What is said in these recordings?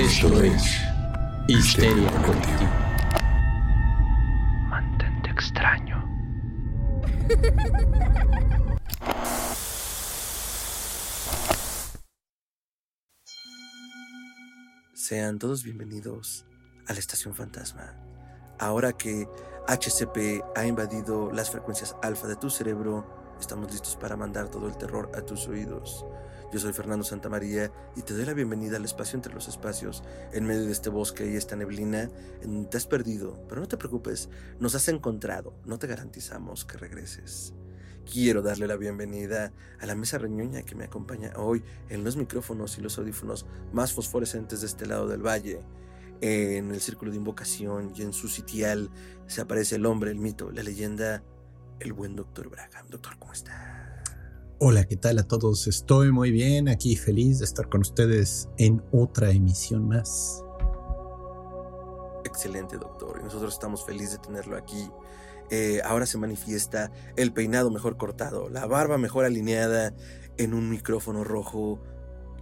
Esto es Histeria Colectiva. Mantente extraño. Sean todos bienvenidos a la Estación Fantasma. Ahora que HCP ha invadido las frecuencias alfa de tu cerebro, estamos listos para mandar todo el terror a tus oídos. Yo soy Fernando Santamaría y te doy la bienvenida al espacio entre los espacios, en medio de este bosque y esta neblina, en te has perdido, pero no te preocupes, nos has encontrado, no te garantizamos que regreses. Quiero darle la bienvenida a la mesa reñoña que me acompaña hoy en los micrófonos y los audífonos más fosforescentes de este lado del valle. En el círculo de invocación y en su sitial se aparece el hombre, el mito, la leyenda, el buen doctor Braham. Doctor, ¿cómo está? Hola, ¿qué tal a todos? Estoy muy bien aquí, feliz de estar con ustedes en otra emisión más. Excelente, doctor. Y nosotros estamos felices de tenerlo aquí. Eh, ahora se manifiesta el peinado mejor cortado, la barba mejor alineada en un micrófono rojo.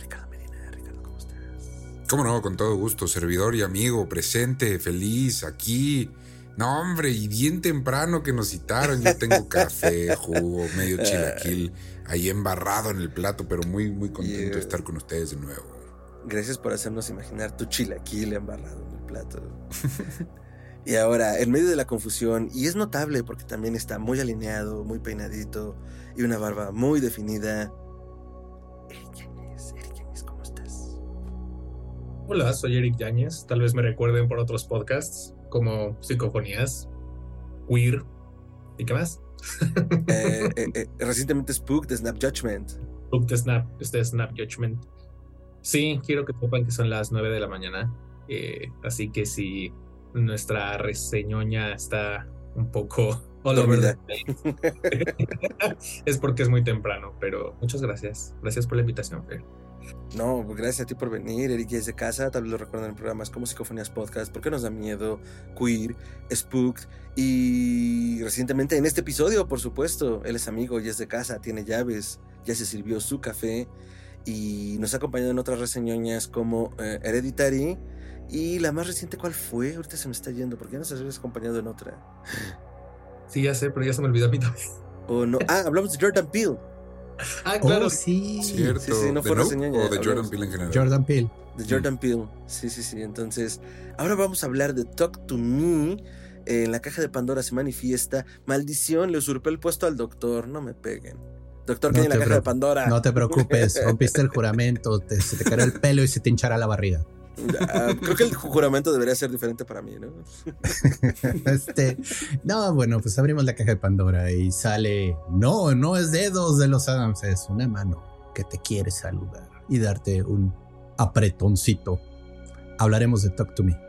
Ricardo Medina, Ricardo, ¿cómo estás? Cómo no, con todo gusto, servidor y amigo, presente, feliz, aquí. No, hombre, y bien temprano que nos citaron. Yo tengo café, jugo, medio chilaquil ahí embarrado en el plato, pero muy, muy contento Yeah. de estar con ustedes de nuevo. Gracias por hacernos imaginar tu chilaquil embarrado en el plato. y ahora, en medio de la confusión, y es notable porque también está muy alineado, muy peinadito y una barba muy definida. Eric Yáñez, Eric Yáñez, ¿cómo estás? Hola, soy Eric Yáñez. Tal vez me recuerden por otros podcasts como Psicofonías, Queer y qué más. Eh, eh, eh, recientemente Spook de Snap Judgment. Book de Snap, este Snap Judgment. Sí, quiero que sepan que son las 9 de la mañana. así que si nuestra reseñoña está un poco all over the place, es porque es muy temprano, pero muchas gracias. Gracias por la invitación, Fer. No, gracias a ti por venir, Eric ya es de casa, tal vez lo recuerdan en programas como Psicofonías Podcast, porque nos da miedo, Queer, Spooked y recientemente en este episodio, por supuesto, él es amigo y es de casa, tiene llaves, ya se sirvió su café y nos ha acompañado en otras reseñoñas como eh, Hereditary y la más reciente, ¿cuál fue? Ahorita se me está yendo, porque ya nos habías acompañado en otra. Sí, ya sé, pero ya se me olvidó a mí también. O no, ah, hablamos de Jordan Peele, Ah, claro. Oh, sí. ¿Cierto? sí, sí, no ¿De fue Nope reseña, o de. Jordan Peele en general? Jordan Peele. de Jordan Peele. Sí, sí, sí. Entonces, ahora vamos a hablar de Talk to Me. Eh, En la caja de Pandora se manifiesta. Maldición, le usurpé el puesto al doctor. No me peguen. Doctor, que No en la caja de Pandora. No te preocupes, rompiste el juramento, te- se te caerá el pelo y se te hinchará la barriga. Ah, creo que el juramento debería ser diferente para mí, ¿no? Este, no, bueno, pues abrimos la caja de Pandora y sale, no, no es dedos de los Adams, es una mano que te quiere saludar y darte un apretoncito. Hablaremos de Talk to Me.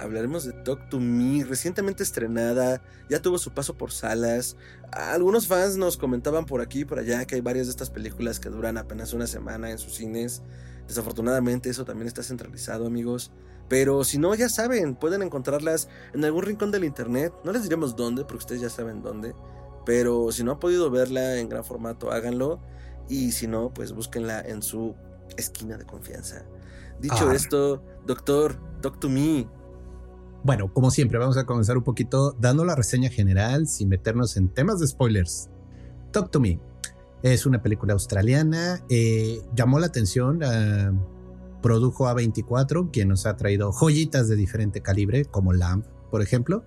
Hablaremos de Talk to Me, recientemente estrenada, ya tuvo su paso por salas. Algunos fans nos comentaban por aquí y por allá que hay varias de estas películas que duran apenas una semana en sus cines. Desafortunadamente eso también está centralizado, amigos. Pero si no, ya saben, pueden encontrarlas en algún rincón del internet. No les diremos dónde, porque ustedes ya saben dónde. Pero si no han podido verla en gran formato, háganlo. Y si no, pues búsquenla en su esquina de confianza. Dicho Ah. esto, doctor, talk to me. Bueno, como siempre, vamos a comenzar un poquito dando la reseña general sin meternos en temas de spoilers. Talk to Me es una película australiana, eh, llamó la atención, ah, produjo A24, quien nos ha traído joyitas de diferente calibre, como Lamb, por ejemplo.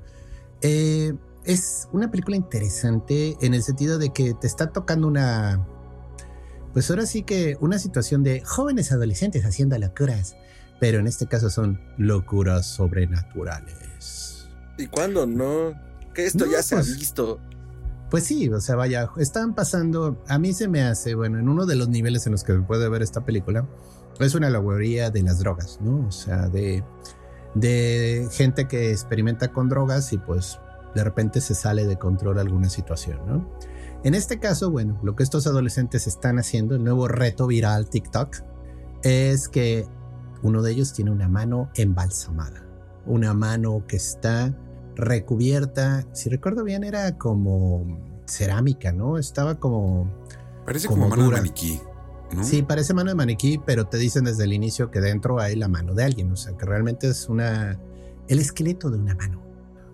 Eh, es una película interesante en el sentido de que te está tocando una, pues ahora sí que una situación de jóvenes adolescentes haciendo locuras, pero en este caso son locuras sobrenaturales. ¿Y cuándo no? Que esto No, ya se pues- ha visto. Pues sí, o sea, vaya, están pasando, a mí se me hace, bueno, en uno de los niveles en los que se puede ver esta película, es una alegoría de las drogas, ¿no? O sea, de, de gente que experimenta con drogas y pues de repente se sale de control alguna situación, ¿no? En este caso, bueno, lo que estos adolescentes están haciendo, el nuevo reto viral TikTok, es que uno de ellos tiene una mano embalsamada, una mano que está recubierta, si recuerdo bien, era como cerámica, ¿no? Estaba como Parece como como mano de maniquí. ¿no? Sí, parece mano de maniquí, pero te dicen desde el inicio que dentro hay la mano de alguien, o sea, que realmente es una el esqueleto de una mano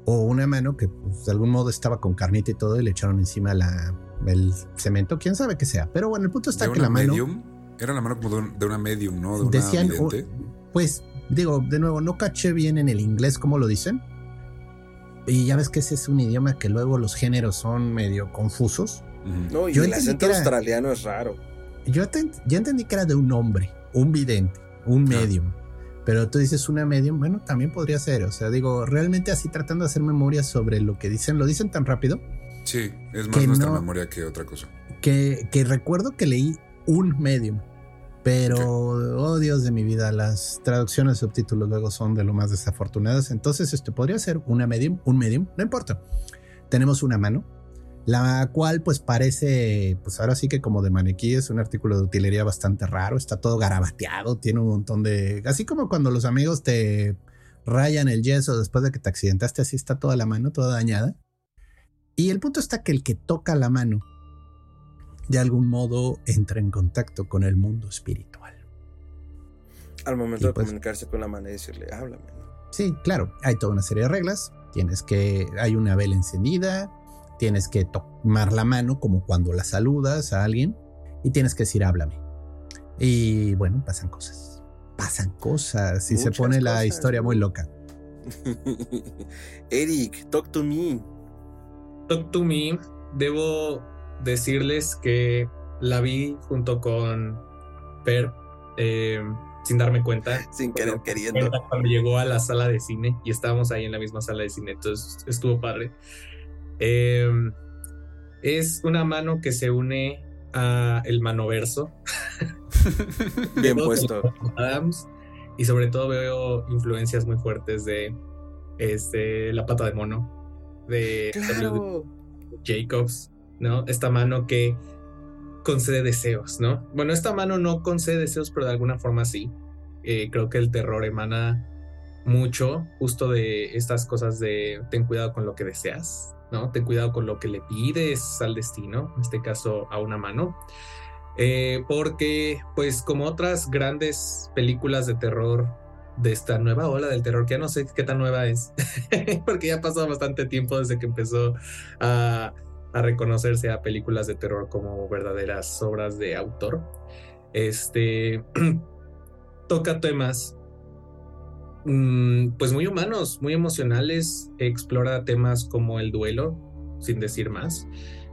o una mano que pues, de algún modo estaba con carnita y todo y le echaron encima la el cemento, quién sabe qué sea. Pero bueno, el punto está ¿De que la mano? Era la mano como de, un- de una medium, ¿no? De una decían, o- pues digo, de nuevo, no caché bien en el inglés cómo lo dicen. Y ya ves que ese es un idioma que luego los géneros son medio confusos. No, y Yo el acento era- australiano es raro. Yo te- entendí que era de un hombre, un vidente, un Ah. medium. Pero tú dices una medium, bueno, también podría ser. O sea, digo, realmente así tratando de hacer memoria sobre lo que dicen, lo dicen tan rápido Sí, es más nuestra no- memoria que otra cosa. que, que recuerdo que leí un medium. Pero, oh Dios de mi vida, las traducciones de subtítulos luego son de lo más desafortunadas. Entonces, esto podría ser una medium, un medium, no importa. Tenemos una mano, la cual pues parece, pues ahora sí que como de maniquí, es un artículo de utilería bastante raro, está todo garabateado, tiene un montón de... Así como cuando los amigos te rayan el yeso después de que te accidentaste, así está toda la mano, toda dañada. Y el punto está que el que toca la mano, de algún modo entra en contacto con el mundo espiritual. Al momento Y de pues- comunicarse con la mano y decirle, háblame. Sí, claro, hay toda una serie de reglas. Tienes que, hay una vela encendida, tienes que tomar la mano como cuando la saludas a alguien y tienes que decir háblame. Y bueno, pasan cosas. Pasan cosas y se pone la historia muy loca. Eric, talk to me. Talk to Me, debo decirles que la vi junto con Per eh, sin darme cuenta. Sin querer queriendo. Cuando llegó a la sala de cine y estábamos ahí en la misma sala de cine, entonces estuvo padre. Eh, es una mano que se une a el manoverso. Bien puesto. Adams y sobre todo veo influencias muy fuertes de este la pata de mono de. Claro. Jacobs, ¿no? Esta mano que concede deseos, ¿no? Bueno, esta mano no concede deseos, pero de alguna forma sí. Eh, creo que el terror emana mucho justo de estas cosas de ten cuidado con lo que deseas, ¿no? Ten cuidado con lo que le pides al destino, en este caso a una mano. Eh, porque, pues, como otras grandes películas de terror de esta nueva ola del terror, que ya no sé qué tan nueva es, porque ya pasado bastante tiempo desde que empezó a, a reconocerse a películas de terror como verdaderas obras de autor. Este toca temas mm, pues muy humanos, muy emocionales, explora temas como el duelo, sin decir más,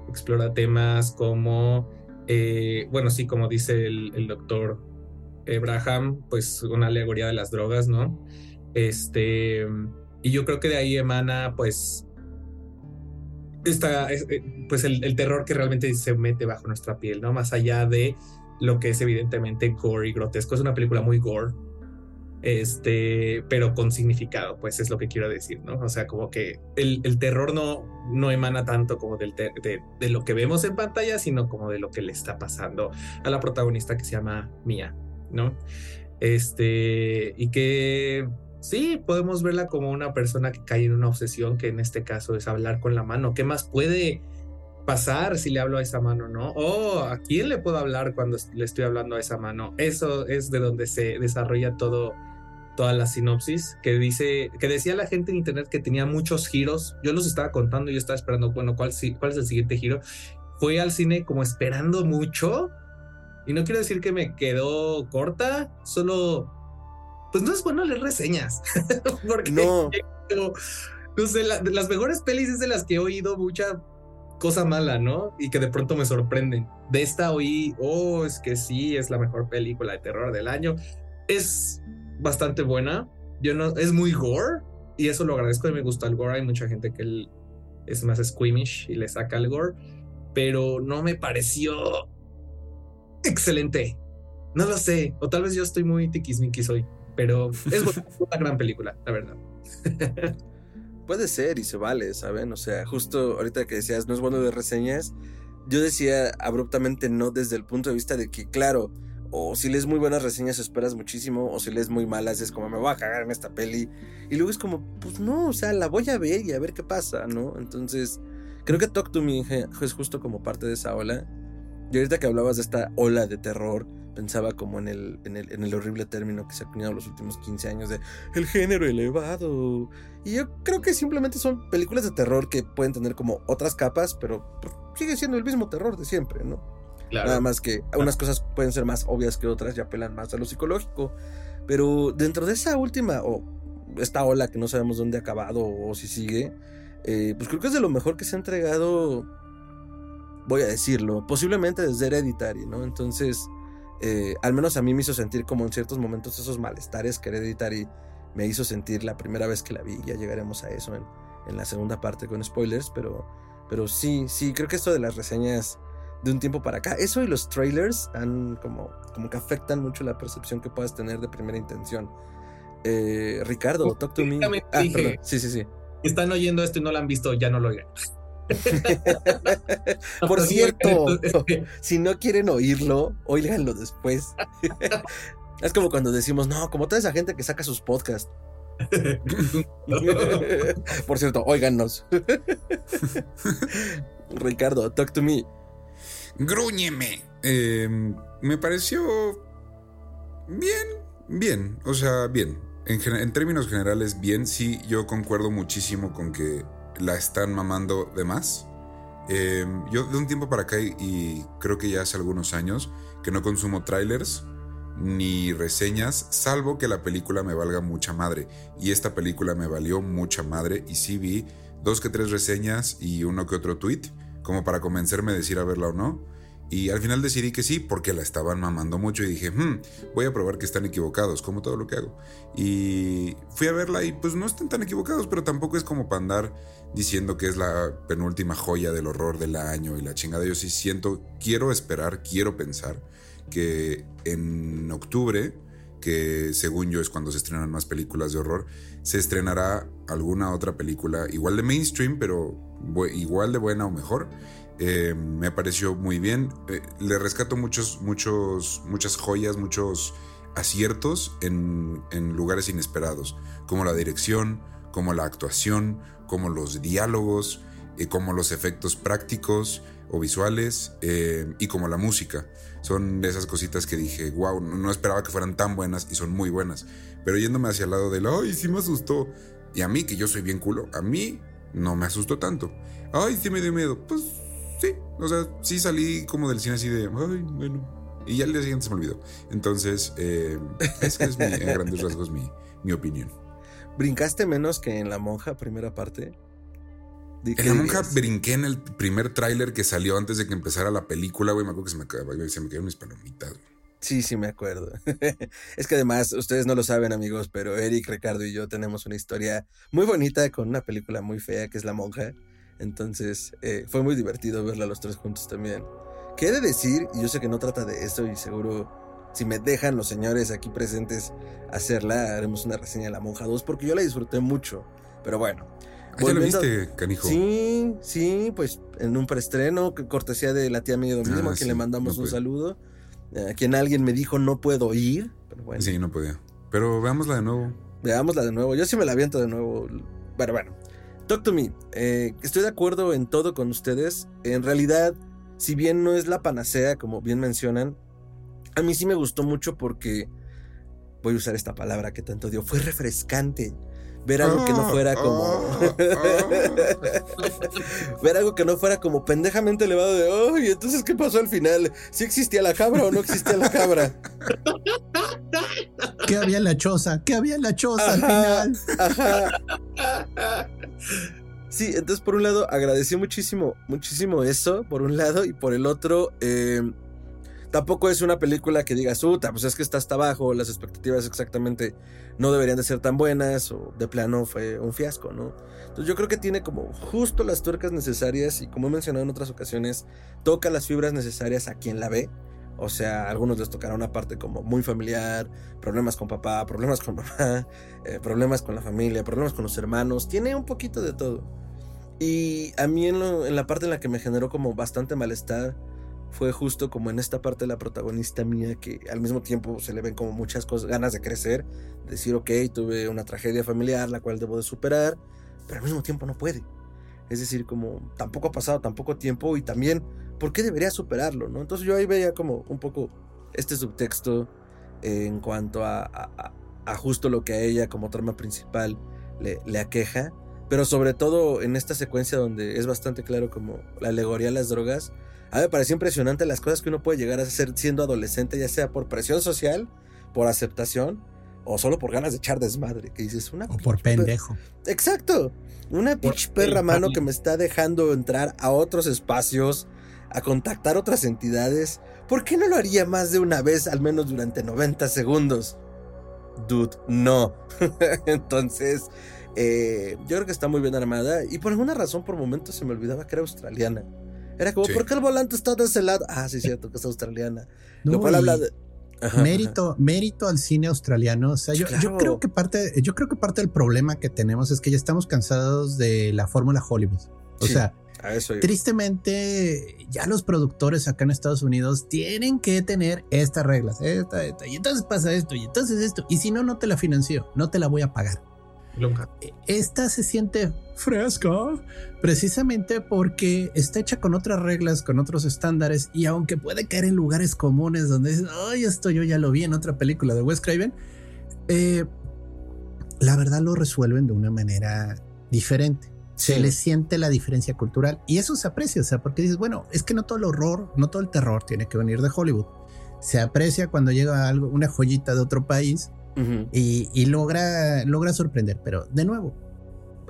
explora temas como, eh, bueno, sí, como dice el, el doctor Abraham, pues una alegoría de las drogas, ¿no? Este, y yo creo que de ahí emana, pues, esta, es- eh, pues el, terror que realmente se mete bajo nuestra piel, ¿no? Más allá de lo que es evidentemente gore y grotesco. Es una película muy gore, este, pero con significado, pues es lo que quiero decir, ¿no? O sea, como que el, el terror no, no emana tanto como del de, de lo que vemos en pantalla, sino como de lo que le está pasando a la protagonista que se llama Mia, ¿no? Este, y que sí, podemos verla como una persona que cae en una obsesión, que en este caso es hablar con la mano. ¿Qué más puede pasar si le hablo a esa mano, no? Oh, ¿a quién le puedo hablar cuando le estoy hablando a esa mano? Eso es de donde se desarrolla todo toda la sinopsis que dice que decía la gente en internet que tenía muchos giros. Yo los estaba contando y yo estaba esperando, bueno, ¿cuál, cuál es el siguiente giro? Fue al cine como esperando mucho y no quiero decir que me quedó corta, solo pues no es bueno leer reseñas porque No. no, sé, la- de las mejores pelis es de las que he oído mucha cosa mala, ¿no? Y que de pronto me sorprenden. De esta oí, oh, es que sí, es la mejor película de terror del año. Es bastante buena. Yo no, es muy gore y eso lo agradezco y me gusta el gore. Hay mucha gente que es más squeamish y le saca el gore, pero no me pareció excelente. No lo sé, o tal vez yo estoy muy tiquismiquis hoy, pero es una gran película, la verdad. Puede ser y se vale, ¿saben? O sea, justo ahorita que decías, no es bueno de reseñas, yo decía abruptamente no desde el punto de vista de que, claro, o si lees muy buenas reseñas esperas muchísimo, o si lees muy malas es como me voy a cagar en esta peli. Y luego es como, pues no, o sea, la voy a ver y a ver qué pasa, ¿no? Entonces, creo que Talk to Me es justo como parte de esa ola. Y ahorita que hablabas de esta ola de terror, pensaba como en el, en el, en el horrible término que se ha acuñado los últimos 15 años de el género elevado. Y yo creo que simplemente son películas de terror que pueden tener como otras capas, pero sigue siendo el mismo terror de siempre, ¿no? Claro. Nada más que unas cosas pueden ser más obvias que otras y apelan más a lo psicológico. Pero dentro de esa última, o esta ola que no sabemos dónde ha acabado o si sigue, eh, pues creo que es de lo mejor que se ha entregado, voy a decirlo, posiblemente desde Hereditary, ¿no? Entonces, eh, al menos a mí me hizo sentir como en ciertos momentos esos malestares que Hereditary me hizo sentir la primera vez que la vi. Ya llegaremos a eso en, en la segunda parte con spoilers, pero, pero sí, sí, creo que esto de las reseñas de un tiempo para acá, eso y los trailers han como, como que afectan mucho la percepción que puedas tener de primera intención. Eh, Ricardo, talk to me. Ah, perdón. Sí, sí, sí. Están oyendo esto y no lo han visto, ya no lo oigan. Por cierto, si no quieren oírlo, óiganlo después. es como cuando decimos, no, como toda esa gente que saca sus podcasts. Por cierto, óiganos. Ricardo, talk to me. Grúñeme. Eh, me pareció bien, bien, o sea, bien. En términos generales, bien, sí, yo concuerdo muchísimo con que la están mamando de más. Eh, yo de un tiempo para acá, y, y creo que ya hace algunos años, que no consumo trailers ni reseñas, salvo que la película me valga mucha madre. Y esta película me valió mucha madre y sí vi dos que tres reseñas y uno que otro tweet, como para convencerme de decir a verla o no. Y al final decidí que sí, porque la estaban mamando mucho y dije, "Hmm, voy a probar que están equivocados, como todo lo que hago. Y fui a verla y pues no están tan equivocados, pero tampoco es como para andar diciendo que es la penúltima joya del horror del año y la chingada. Yo sí siento, quiero esperar, quiero pensar que en octubre, que según yo es cuando se estrenan más películas de horror, se estrenará alguna otra película igual de mainstream, pero igual de buena o mejor. Eh, me pareció muy bien. Eh, le rescato muchos, muchos, muchas joyas, muchos aciertos en, lugares inesperados, como la dirección, como la actuación, como los diálogos, eh, como los efectos prácticos o visuales eh, y como la música. Son de esas cositas que dije, wow, no, no esperaba que fueran tan buenas y son muy buenas. Pero yéndome hacia el lado del, ay, sí me asustó. Y a mí, que yo soy bien culo, a mí no me asustó tanto. Ay, sí me dio miedo. Pues sí, o sea, sí salí como del cine así de, ay, bueno. Y ya el día siguiente se me olvidó. Entonces, eh, esa es mi, en grandes rasgos mi, mi opinión. ¿Brincaste menos que en La Monja, primera parte? En ¿qué la monja dirías? brinqué en el primer tráiler que salió antes de que empezara la película, güey. Me acuerdo que se me, se me cayeron mis palomitas. güey. Sí, sí, me acuerdo. es que además, ustedes no lo saben, amigos, pero Eric, Ricardo y yo tenemos una historia muy bonita con una película muy fea que es La Monja. Entonces, eh, fue muy divertido verla los tres juntos también. ¿Qué he de decir? Y yo sé que no trata de eso y seguro, si me dejan los señores aquí presentes hacerla, haremos una reseña de La Monja 2 porque yo la disfruté mucho. Pero bueno. Ah, ¿Ya lo viste, canijo? Sí, sí, pues en un preestreno, cortesía de la tía Miguel mismo, Ah, a quien sí, le mandamos no un saludo. eh, A quien alguien me dijo no puedo ir. Pero bueno, Sí, no podía. Pero veámosla de nuevo. veámosla de nuevo. Yo sí me la aviento de nuevo. Pero bueno, talk to me. Eh, estoy de acuerdo en todo con ustedes. En realidad, si bien no es la panacea, como bien mencionan, a mí sí me gustó mucho porque voy a usar esta palabra que tanto dio. Fue refrescante. Ver algo que no fuera como. Ah, ah, ver algo que no fuera como pendejamente elevado de, oh, y entonces, ¿qué pasó al final? ¿Sí existía la cabra o no existía la cabra? ¿Qué había en la choza? ¿Qué había en la choza al final? Ajá. Sí, entonces por un lado agradecí muchísimo, muchísimo eso, por un lado, y por el otro, eh, tampoco es una película que digas, puta, pues es que está hasta abajo, las expectativas exactamente no deberían de ser tan buenas, o de plano fue un fiasco, ¿no? Entonces yo creo que tiene como justo las tuercas necesarias, y como he mencionado en otras ocasiones, toca las fibras necesarias a quien la ve. O sea, a algunos les tocará una parte como muy familiar, problemas con papá, problemas con mamá, eh, problemas con la familia, problemas con los hermanos, tiene un poquito de todo. Y a mí en, lo- en la parte en la que me generó como bastante malestar fue justo como en esta parte de la protagonista mía que al mismo tiempo se le ven como muchas cosas, ganas de crecer, decir, ok, tuve una tragedia familiar la cual debo de superar, pero al mismo tiempo no puede. Es decir, como tampoco ha pasado tan poco tiempo y también, ¿por qué debería superarlo? ¿no? Entonces yo ahí veía como un poco este subtexto en cuanto a, justo lo que a ella como trama principal le, le, aqueja, pero sobre todo en esta secuencia donde es bastante claro como la alegoría a las drogas, a mí me pareció impresionante las cosas que uno puede llegar a hacer siendo adolescente, ya sea por presión social, por aceptación o solo por ganas de echar desmadre, que dices una... O por pendejo. Exacto. Una pitch perra mano que me está dejando entrar a otros espacios, a contactar otras entidades. ¿Por qué no lo haría más de una vez, al menos durante 90 segundos? Dude, no. Entonces, eh, yo creo que está muy bien armada. Y por alguna razón, por momentos se me olvidaba que era australiana. Era como, ¿por qué el volante está de ese lado? Ah, sí, es cierto que es australiana. lo cual habla de mérito, mérito al cine australiano. O sea, yo, yo, creo que parte, yo creo que parte del problema que tenemos es que ya estamos cansados de la fórmula Hollywood. O sea, tristemente, ya los productores acá en Estados Unidos tienen que tener estas reglas, esta, esta, y entonces pasa esto, y entonces esto, y si no, no te la financio, no te la voy a pagar. Esta se siente fresca precisamente porque está hecha con otras reglas, con otros estándares y aunque puede caer en lugares comunes donde dices, ay, esto yo ya lo vi en otra película de Wes Craven, eh, la verdad lo resuelven de una manera diferente. Se le siente la diferencia cultural y eso se aprecia, o sea, porque dices, bueno, es que no todo el horror, no todo el terror tiene que venir de Hollywood. Se aprecia cuando llega algo, una joyita de otro país y, logra, logra sorprender. Pero de nuevo,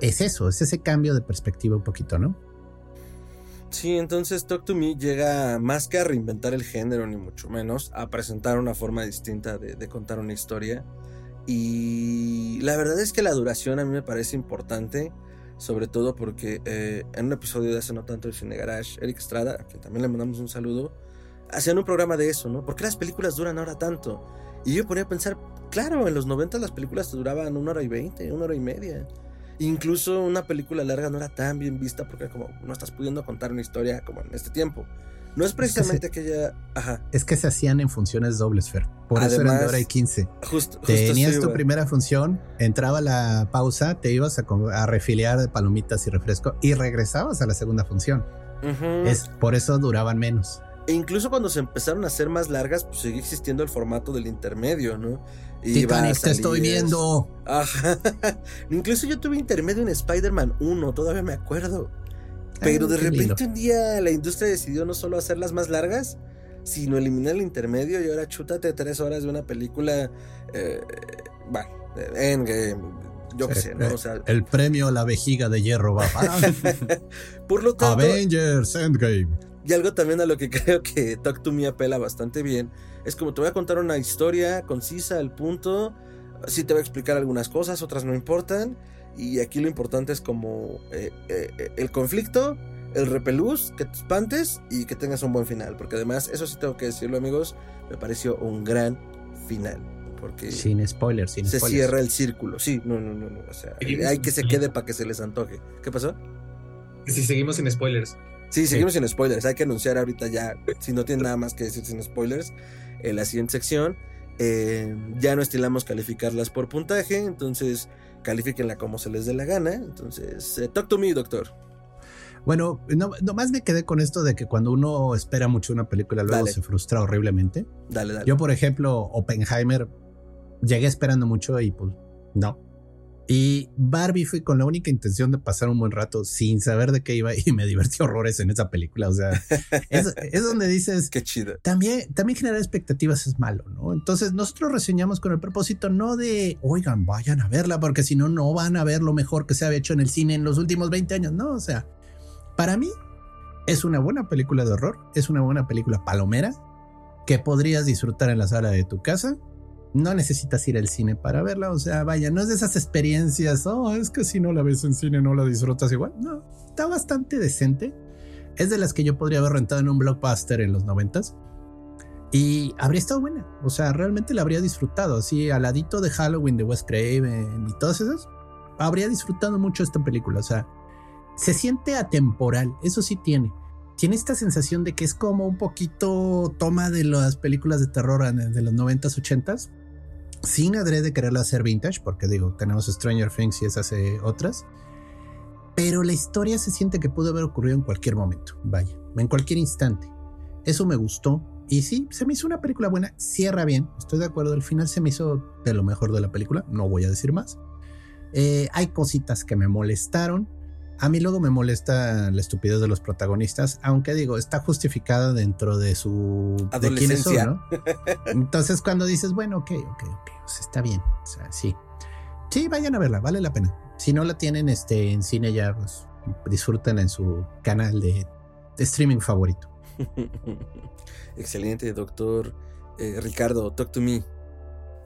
es eso, es ese cambio de perspectiva un poquito, ¿no? Sí, entonces Talk to Me llega más que a reinventar el género, ni mucho menos, a presentar una forma distinta de, contar una historia. Y la verdad es que la duración a mí me parece importante, sobre todo porque eh, en un episodio de hace no tanto de Cine Garage, Eric Estrada, a quien también le mandamos un saludo, hacían un programa de eso, ¿no? ¿Por qué las películas duran ahora tanto? Y yo ponía a pensar, claro, en los 90 las películas duraban una hora y veinte, una hora y media. Incluso una película larga no era tan bien vista porque como no estás pudiendo contar una historia como en este tiempo. No es precisamente aquella. Ajá. Es que se hacían en funciones dobles, Fer. Por eso eran de hora y quince. Justo, Tenías tu primera función, entraba la pausa, te ibas a, a, refiliar de palomitas y refresco y regresabas a la segunda función. Es por eso duraban menos. E incluso cuando se empezaron a hacer más largas, pues seguía existiendo el formato del intermedio, ¿no? Y Titanic, te estoy viendo. Ajá. incluso yo tuve intermedio en Spider-Man 1, todavía me acuerdo. Pero de repente un día la industria decidió no solo hacerlas más largas, sino eliminar el intermedio y ahora chútate tres horas de una película. Eh, bueno, Endgame, yo qué sé, ¿no? O sea, el premio a la vejiga de hierro va para. Por lo tanto. Avengers Endgame. Y algo también a lo que creo que Talk to Me apela bastante bien es como te voy a contar una historia concisa al punto. Sí te voy a explicar algunas cosas, otras no importan. Y aquí lo importante es como eh, eh, el conflicto, el repelús, que te espantes y que tengas un buen final. Porque además, eso sí tengo que decirlo, amigos, me pareció un gran final. Porque sin spoilers, sin se spoilers. cierra el círculo. Sí, no, no, no. no o sea, hay que se quede para que se les antoje. ¿Qué pasó? Si seguimos sin spoilers. Sí, seguimos sin spoilers. Hay que anunciar ahorita ya, si no tiene nada más que decir sin spoilers, en la siguiente sección. Eh, ya no estilamos calificarlas por puntaje, entonces califíquenla como se les dé la gana. Entonces, eh, talk to me, doctor. Bueno, no, nomás me quedé con esto de que cuando uno espera mucho una película, luego se frustra horriblemente. Dale, dale. Yo, por ejemplo, Oppenheimer, llegué esperando mucho y pues no. Y Barbie fue con la única intención de pasar un buen rato sin saber de qué iba y me divertí horrores en esa película. O sea, es, donde dices... Qué chido. También, también generar expectativas es malo, ¿no? Entonces nosotros reseñamos con el propósito no de, oigan, vayan a verla, porque si no, no van a ver lo mejor que se ha hecho en el cine en los últimos 20 años, ¿no? O sea, para mí es una buena película de horror, es una buena película palomera que podrías disfrutar en la sala de tu casa no necesitas ir al cine para verla. O sea, vaya, no es de esas experiencias, oh, es que si no la ves en cine no la disfrutas igual. No, está bastante decente. Es de las que yo podría haber rentado en un blockbuster en los noventas. Y habría estado buena. O sea, realmente la habría disfrutado. Así, al ladito de Halloween de Wes Craven y todas esas. Habría disfrutado mucho esta película. O sea, se siente atemporal. Eso sí tiene. Tiene esta sensación de que es como un poquito toma de las películas de terror de los noventas, ochentas sin adrede quererla hacer vintage, porque digo, tenemos Stranger Things y esas otras. pero la historia se siente que pudo haber ocurrido en cualquier momento, vaya, en cualquier instante. Eso me gustó. Y sí, se me hizo una película buena, cierra bien, estoy de acuerdo, al final se me hizo de lo mejor de la película, no voy a decir más. Eh, hay cositas que me molestaron, a mí luego me molesta la estupidez de los protagonistas, aunque digo, está justificada dentro de su... Adolescencia. ¿no? Entonces cuando dices, bueno, ok, ok, ok, está bien, o sea, sí. Sí, vayan a verla, vale la pena. Si no la tienen este, en cine ya, pues disfruten en su canal de, streaming favorito. Excelente, doctor eh, Ricardo, talk to me.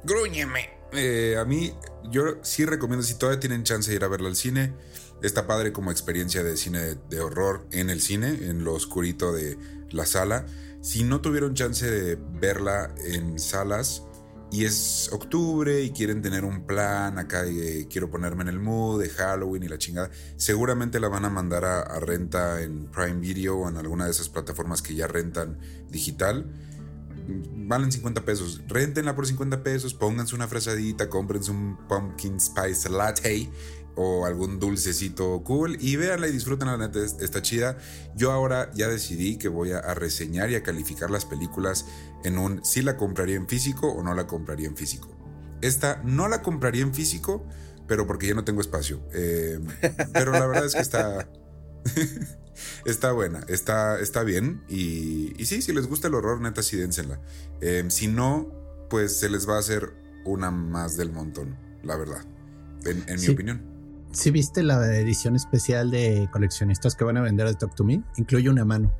Grúñeme. Eh, a mí, yo sí recomiendo, si todavía tienen chance de ir a verla al cine, Está padre como experiencia de cine de, horror en el cine, en lo oscurito de la sala. Si no tuvieron chance de verla en salas y es octubre y quieren tener un plan acá y quiero ponerme en el mood de Halloween y la chingada, seguramente la van a mandar a, renta en Prime Video o en alguna de esas plataformas que ya rentan digital valen 50 pesos. Rentenla por 50 pesos, pónganse una frazadita, cómprense un pumpkin spice latte o algún dulcecito cool y véanla y disfruten la neta, está chida. Yo ahora ya decidí que voy a, reseñar y a calificar las películas en un si la compraría en físico o no la compraría en físico. Esta no la compraría en físico, pero porque ya no tengo espacio. Eh, pero la verdad es que está... está buena, está, está bien. Y, y, sí, si les gusta el horror, neta, sí dénsenla. Eh, si no, pues se les va a hacer una más del montón, la verdad, en, mi opinión. Si viste la edición especial de coleccionistas que van a vender de Talk to Me, incluye una mano.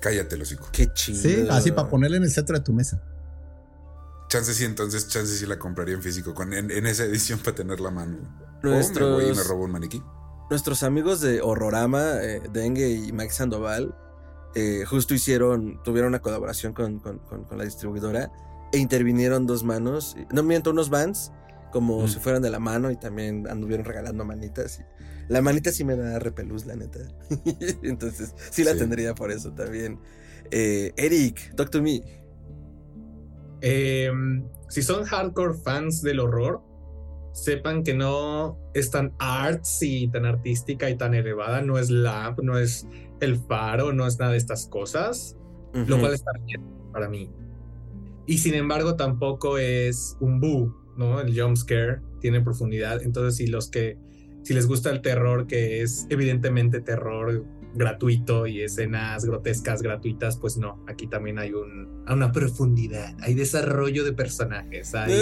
Cállate, hocico. Qué chido. Sí, así para ponerla en el centro de tu mesa. Chance sí, entonces chance sí la compraría en físico, con, en, esa edición para tener la mano. Nuestros, o me voy y me robo un maniquí. Nuestros amigos de Horrorama, eh, Dengue y Mike Sandoval, eh, justo hicieron, tuvieron una colaboración con, con, con, la distribuidora e intervinieron dos manos, no miento, unos vans como si fueran de la mano y también anduvieron regalando manitas. la manita sí me da repelús, la neta. Entonces, sí la tendría por eso también. Eh, Eric, talk to me. Em, si son hardcore fans del horror, sepan que no es tan artsy, tan artística y tan elevada. No es Lamp, no es El Faro, no es nada de estas cosas. Lo cual está bien para mí. Y sin embargo, tampoco es un boo ¿no? El jump scare tiene profundidad. Entonces, si los que, si les gusta el terror, que es evidentemente terror gratuito y escenas grotescas gratuitas, pues no, aquí también hay un, una profundidad, hay desarrollo de personajes, hay...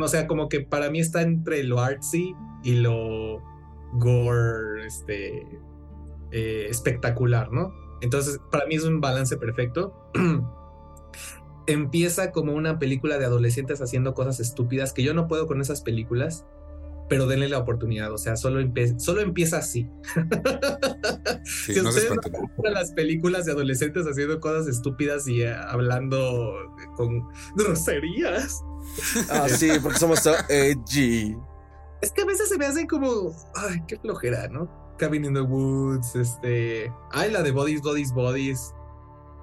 o sea, como que para mí está entre lo artsy y lo gore, este, eh, espectacular, ¿no? Entonces, para mí es un balance perfecto. empieza como una película de adolescentes haciendo cosas estúpidas que yo no puedo con esas películas, pero denle la oportunidad, o sea, solo, solo empieza así. si no ustedes no las películas de adolescentes haciendo cosas estúpidas y eh, hablando con groserías. Ah, sí, porque somos so edgy. Es que a veces se me hace como, ay, qué flojera, ¿no? Cabin in the Woods, este, ay, la de Bodies, Bodies, Bodies,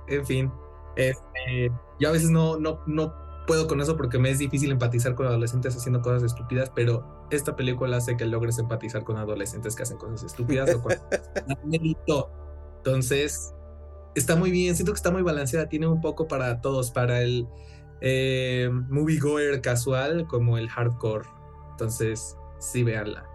en fin. Este, yo a veces no, no, no puedo con eso porque me es difícil empatizar con adolescentes haciendo cosas estúpidas, pero esta película hace que logres empatizar con adolescentes que hacen cosas estúpidas o con Entonces, está muy bien, siento que está muy balanceada, tiene un poco para todos, para el eh, moviegoer casual como el hardcore. Entonces, sí, véanla.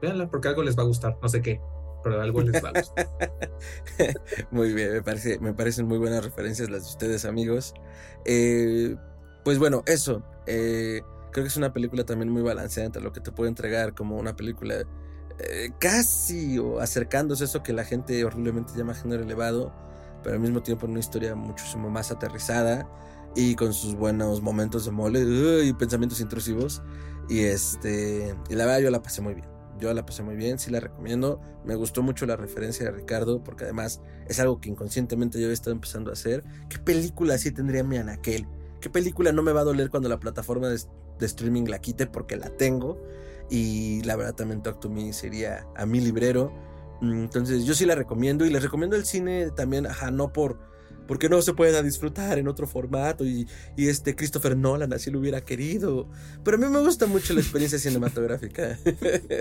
Véanla porque algo les va a gustar, no sé qué pero algo les va muy bien, me, parece, me parecen muy buenas referencias las de ustedes, amigos. Eh, pues bueno, eso. Eh, creo que es una película también muy balanceada entre lo que te puede entregar como una película eh, casi o acercándose a eso que la gente horriblemente llama género elevado, pero al mismo tiempo una historia muchísimo más aterrizada y con sus buenos momentos de mole y pensamientos intrusivos. Y este, y la verdad yo la pasé muy bien. Yo la pasé muy bien, sí la recomiendo. Me gustó mucho la referencia de Ricardo, porque además es algo que inconscientemente yo he estado empezando a hacer. ¿Qué película así tendría mi Anaquel? ¿Qué película no me va a doler cuando la plataforma de, streaming la quite? Porque la tengo. Y la verdad también Talk to Me sería a mi librero. Mm, entonces yo sí la recomiendo y les recomiendo el cine también, ajá, no por porque no se pueda disfrutar en otro formato y, y, este Christopher Nolan así lo hubiera querido. Pero a mí me gusta mucho la experiencia cinematográfica.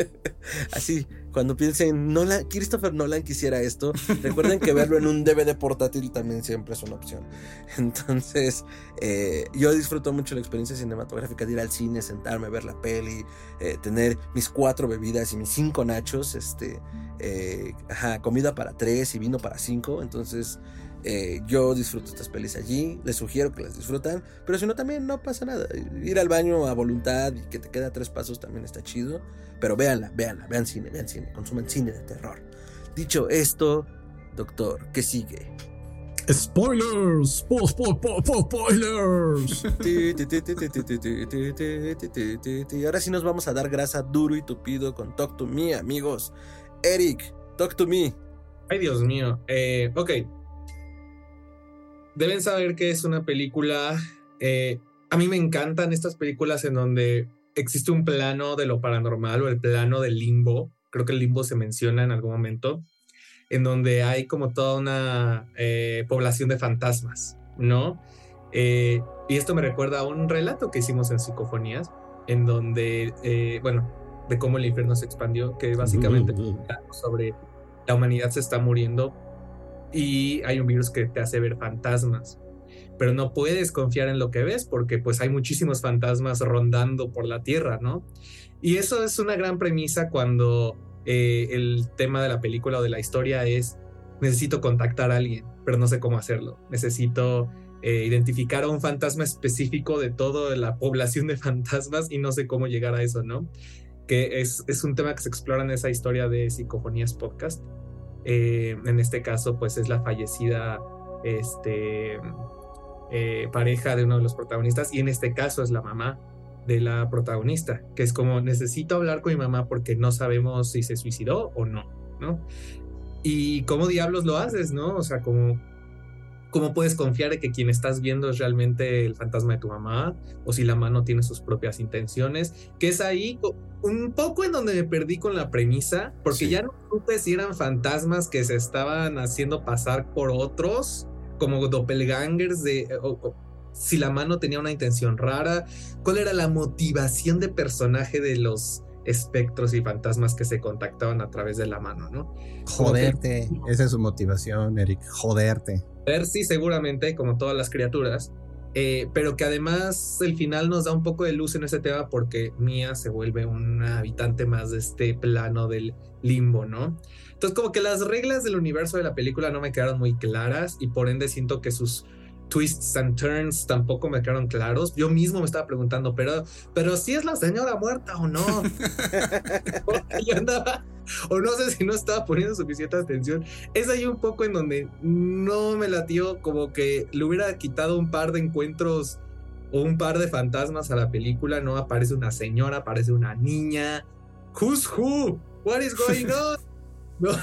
así, cuando piensen, Christopher Nolan quisiera esto, recuerden que verlo en un DVD portátil también siempre es una opción. Entonces, eh, yo disfruto mucho la experiencia cinematográfica de ir al cine, sentarme, ver la peli, eh, tener mis cuatro bebidas y mis cinco nachos, este, eh, comida para tres y vino para cinco. Entonces, eh, yo disfruto estas pelis allí, les sugiero que las disfrutan, pero si no también no pasa nada. Ir al baño a voluntad y que te queda tres pasos también está chido, pero véanla, véanla, vean cine, vean cine, consumen cine de terror. Dicho esto, doctor, ¿qué sigue? Spoilers, spoilers. Y ahora sí nos vamos a dar grasa duro y tupido con Talk to Me, amigos. Eric, Talk to Me. Ay, Dios mío. Eh, ok, deben saber que es una película. Eh, a mí me encantan estas películas en donde existe un plano de lo paranormal o el plano del limbo. Creo que el limbo se menciona en algún momento, en donde hay como toda una eh, población de fantasmas, ¿no? Eh, y esto me recuerda a un relato que hicimos en Psicofonías, en donde, bueno, de cómo el infierno se expandió, que básicamente sobre la humanidad se está muriendo y hay un virus que te hace ver fantasmas. Pero no puedes confiar en lo que ves porque pues hay muchísimos fantasmas rondando por la Tierra, ¿no? Y eso es una gran premisa cuando eh, el tema de la película o de la historia es necesito contactar a alguien, pero no sé cómo hacerlo. Necesito eh, identificar a un fantasma específico de toda la población de fantasmas y no sé cómo llegar a eso, ¿no? Que es, es un tema que se explora en esa historia de Psicofonías Podcast. Eh, en este caso, pues es la fallecida este, eh, pareja de uno de los protagonistas y en este caso es la mamá de la protagonista, que es como necesito hablar con mi mamá porque no sabemos si se suicidó o no, ¿no? Y cómo diablos lo haces, ¿no? O sea, como ¿Cómo puedes confiar de que quien estás viendo es realmente el fantasma de tu mamá? O si la mano tiene sus propias intenciones. Que es ahí un poco en donde me perdí con la premisa, porque ya no supe si eran fantasmas que se estaban haciendo pasar por otros, como doppelgangers de... si la mano tenía una intención rara, cuál era la motivación de personaje de los espectros y fantasmas que se contactaban a través de la mano, ¿no? Joderte, esa es su motivación, Eric, joderte sí, seguramente, como todas las criaturas, eh, pero que además el final nos da un poco de luz en ese tema porque Mia se vuelve un habitante más de este plano del limbo, ¿no? Entonces como que las reglas del universo de la película no me quedaron muy claras y por ende siento que sus twists and turns tampoco me quedaron claros. Yo mismo me estaba preguntando, pero, pero si es la señora muerta o no. Yo andaba o no sé si no estaba poniendo suficiente atención. Es ahí un poco en donde no me latió como que le hubiera quitado un par de encuentros o un par de fantasmas a la película. No aparece una señora, aparece una niña. Who's who? What is going on?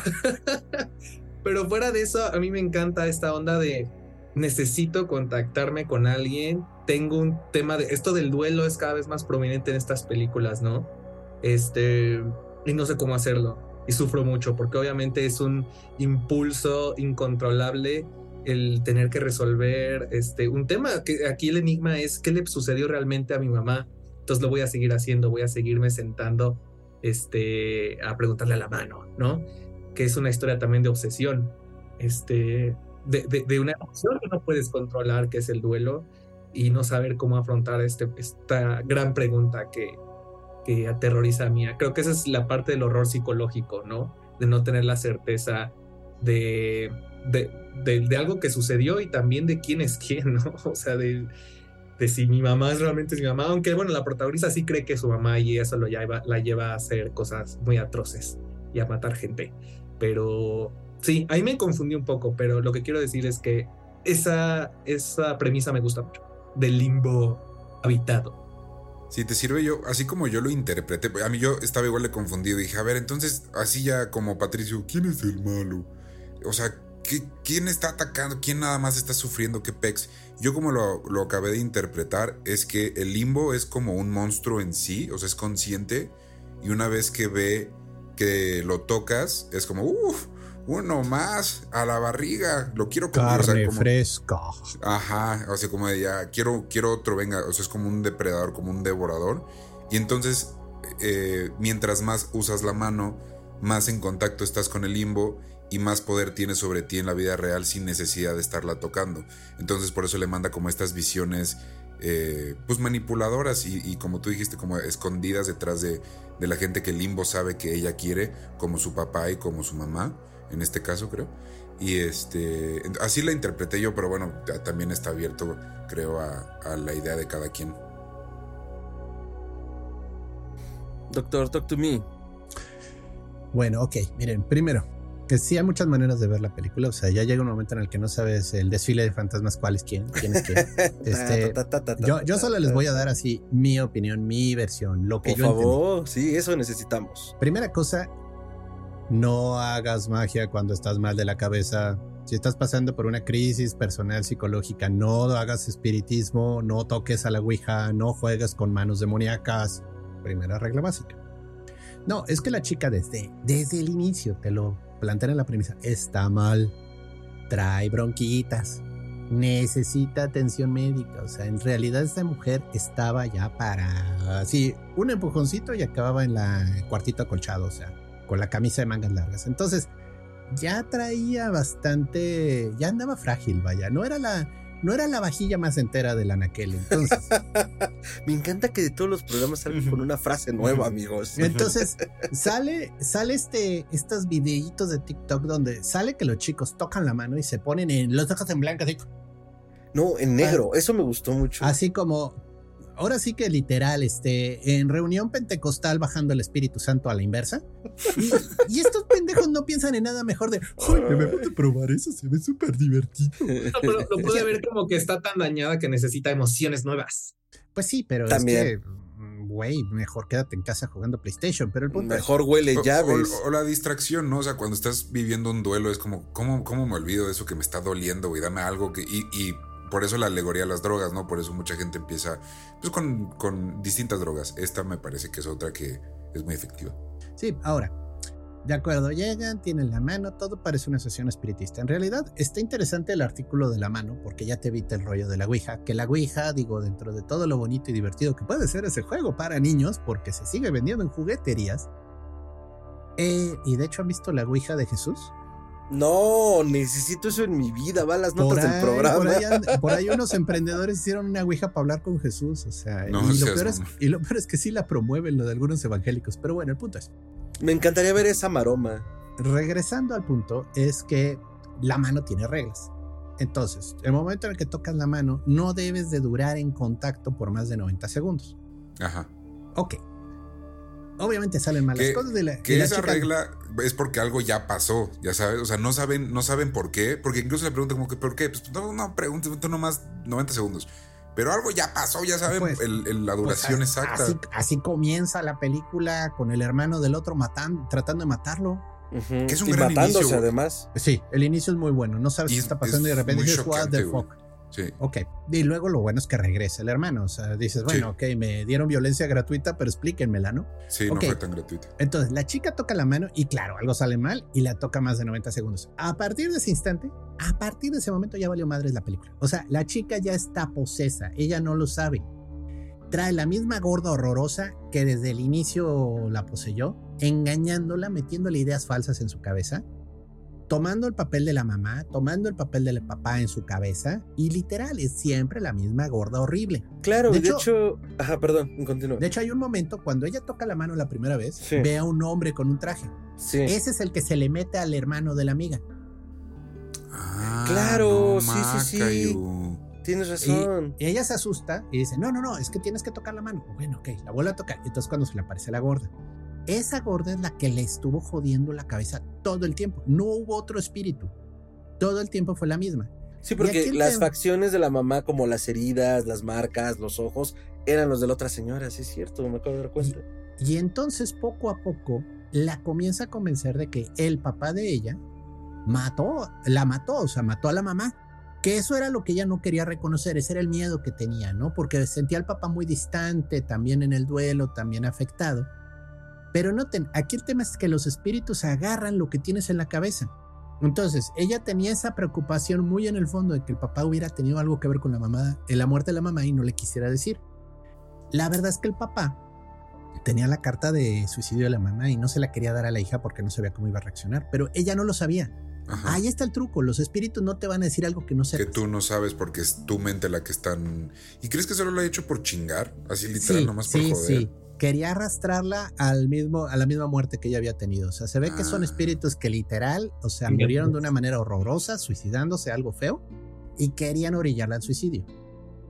Pero fuera de eso, a mí me encanta esta onda de necesito contactarme con alguien. Tengo un tema de esto del duelo es cada vez más prominente en estas películas, ¿no? Este y no sé cómo hacerlo. Y sufro mucho porque obviamente es un impulso incontrolable el tener que resolver este un tema que aquí el enigma es qué le sucedió realmente a mi mamá. Entonces lo voy a seguir haciendo, voy a seguirme sentando este a preguntarle a la mano, ¿no? Que es una historia también de obsesión, este de, de, una emoción que no puedes controlar, que es el duelo, y no saber cómo afrontar este, esta gran pregunta que, que aterroriza a mí. Creo que esa es la parte del horror psicológico, ¿no? De no tener la certeza de, de, algo que sucedió y también de quién es quién, ¿no? O sea, de, de si mi mamá es realmente mi mamá, aunque bueno, la protagonista sí cree que es su mamá y eso lo lleva, la lleva a hacer cosas muy atroces y a matar gente. Pero sí, ahí me confundí un poco, pero lo que quiero decir es que esa, esa premisa me gusta mucho, del limbo habitado. Si te sirve yo, así como yo lo interpreté, a mí yo estaba igual de confundido. Dije, a ver, entonces, así ya como Patricio, ¿quién es el malo? O sea, ¿quién está atacando? ¿Quién nada más está sufriendo? ¿Qué pex? Yo como lo, lo, acabé de interpretar, es que el limbo es como un monstruo en sí, o sea, es consciente. Y una vez que ve que lo tocas, es como, uff, uno más a la barriga, lo quiero comer. Carne como, fresca. Ajá, o sea, como de ya, quiero, quiero otro, venga, o sea, es como un depredador, como un devorador. Y entonces, eh, mientras más usas la mano, más en contacto estás con el limbo y más poder tiene sobre ti en la vida real sin necesidad de estarla tocando. Entonces por eso le manda como estas visiones eh, pues manipuladoras y, como tú dijiste, como escondidas detrás de, de, la gente que el limbo sabe que ella quiere, como su papá y como su mamá, en este caso creo. Y este, así la interpreté yo, pero bueno, también está abierto, creo, a, a la idea de cada quien. Doctor, talk to me. Bueno, ok, miren, primero, que sí hay muchas maneras de ver la película, o sea, ya llega un momento en el que no sabes el desfile de fantasmas cuál es quién, quién es quién. Este, yo, yo solo les voy a dar así mi opinión, mi versión, lo que Por yo favor, sí, eso necesitamos. Primera cosa, no hagas magia cuando estás mal de la cabeza. Si estás pasando por una crisis personal psicológica, no hagas espiritismo, no toques a la Ouija, no juegues con manos demoníacas. Primera regla básica. No, es que la chica desde, desde el inicio te lo plantean en la premisa. Está mal. Trae bronquitas. Necesita atención médica. O sea, en realidad esta mujer estaba ya para así un empujoncito y acababa en la cuartito acolchado. O sea, con la camisa de mangas largas. Entonces, ya traía bastante. Ya andaba frágil, vaya. No era la no era la vajilla más entera del anaquel. Entonces, me encanta que de todos los programas salgan con una frase nueva, amigos. Entonces, sale, sale este, estos videitos de TikTok donde sale que los chicos tocan la mano y se ponen en los ojos en blanco, así. No, en negro. Ah, Eso me gustó mucho. Así como, ahora sí que literal, este, en reunión pentecostal bajando el Espíritu Santo a la inversa. Y, y estos pendejos no piensan en nada mejor de, ay, me voy a probar eso, se ve súper divertido. No, pero lo puede ver como que está tan dañada que necesita emociones nuevas. Pues sí, pero También. es que, güey, mejor quédate en casa jugando PlayStation. Pero el punto Mejor huele O, llaves. o- o la distracción, ¿no? O sea, cuando estás viviendo un duelo es como, ¿cómo, cómo me olvido de eso que me está doliendo, güey? Dame algo que... Y, y por eso la alegoría a las drogas, ¿no? Por eso mucha gente empieza pues con, con distintas drogas. Esta me parece que es otra que es muy efectiva. Sí, ahora, de acuerdo, llegan, tienen la mano, todo parece una sesión espiritista. En realidad está interesante el artículo de la mano porque ya te evita el rollo de la Ouija, que la Ouija, digo, dentro de todo lo bonito y divertido que puede ser ese juego para niños, porque se sigue vendiendo en jugueterías. Eh, y de hecho han visto la Ouija de Jesús. No, necesito eso en mi vida. Va las Por notas del programa. por ahí and- por ahí unos emprendedores hicieron una Ouija para hablar con Jesús. O sea, No y, lo peor es, y lo peor es que sí la promueven lo de algunos evangélicos. Pero bueno, el punto es. Me encantaría ver esa maroma. regresando al punto, es que la mano tiene reglas. Entonces, el momento en el que tocas la mano, no debes de durar en contacto por más de 90 segundos. Ajá. Ok. Obviamente salen malas Que- cosas de la, Que la esa chica- regla es porque algo ya pasó, ya sabes. O sea, no saben, no saben por qué. Porque incluso le preguntan como que, ¿por qué? Pues no, no, pregunten tú nomás 90 segundos. Pero algo ya pasó, ya saben Pues, el- el- la duración exacta. Así, así comienza la película con el hermano del otro matando, tratando de matarlo. Que es un y gran matándose inicio. además. Sí, el inicio es muy bueno. No sabes Y qué es- está pasando y de repente dices, what the fuck. Sí. Ok. Y luego lo bueno es que regresa el hermano. O sea, dices, bueno, ok, me dieron violencia gratuita, pero explíquenmela, ¿no? Sí, Ok. no fue tan gratuito. Entonces, la chica toca la mano y claro, algo sale mal y la toca más de 90 segundos. A partir de ese instante, a partir de ese momento ya valió madres la película. O sea, la chica ya está posesa, ella no lo sabe. Trae la misma gorda horrorosa que desde el inicio la poseyó, engañándola, metiéndole ideas falsas en su cabeza, tomando el papel de la mamá, tomando el papel del papá en su cabeza y literal es siempre la misma gorda horrible. Claro, De y de hecho- hecho. Ajá, perdón, continúa. De hecho, hay un momento cuando ella toca la mano la primera vez, Sí. ve a un hombre con un traje. Sí. Ese es el que se le mete al hermano de la amiga. Ah, Claro, no, sí, sí, sí. Tienes razón. y ella se asusta y dice, no, no, no, es que tienes que tocar la mano. Bueno, ok, la vuelve a tocar. Y entonces cuando se le aparece la gorda. Esa gorda es la que le estuvo jodiendo la cabeza todo el tiempo. No hubo otro espíritu. Todo el tiempo fue la misma. Sí, y porque las facciones de la mamá, como las heridas, las marcas, los ojos, eran los de la otra señora. Sí, es cierto, me acabo de dar cuenta. Y entonces poco a poco la comienza a convencer de que el papá de ella mató, la mató, o sea, mató a la mamá. Que eso era lo que ella no quería reconocer, ese era el miedo que tenía, ¿no? Porque sentía al papá muy distante, también en el duelo, también afectado. Pero noten, aquí el tema es que los espíritus agarran lo que tienes en la cabeza. Entonces, ella tenía esa preocupación muy en el fondo de que el papá hubiera tenido algo que ver con la mamá, en la muerte de la mamá y no le quisiera decir. La verdad es que el papá tenía la carta de suicidio de la mamá y no se la quería dar a la hija porque no sabía cómo iba a reaccionar, pero ella no lo sabía. Ajá. Ahí está el truco, los espíritus no te van a decir algo que no sepas. Que tú no sabes porque es tu mente la que están. ¿Y crees que solo lo ha hecho por chingar? Así literal, sí, nomás por sí, joder. sí. Quería arrastrarla al mismo, a la misma muerte que ella había tenido. O sea, se ve que son Ah. espíritus que literal, o sea, murieron de una manera horrorosa, suicidándose, algo feo, y querían orillarla al suicidio.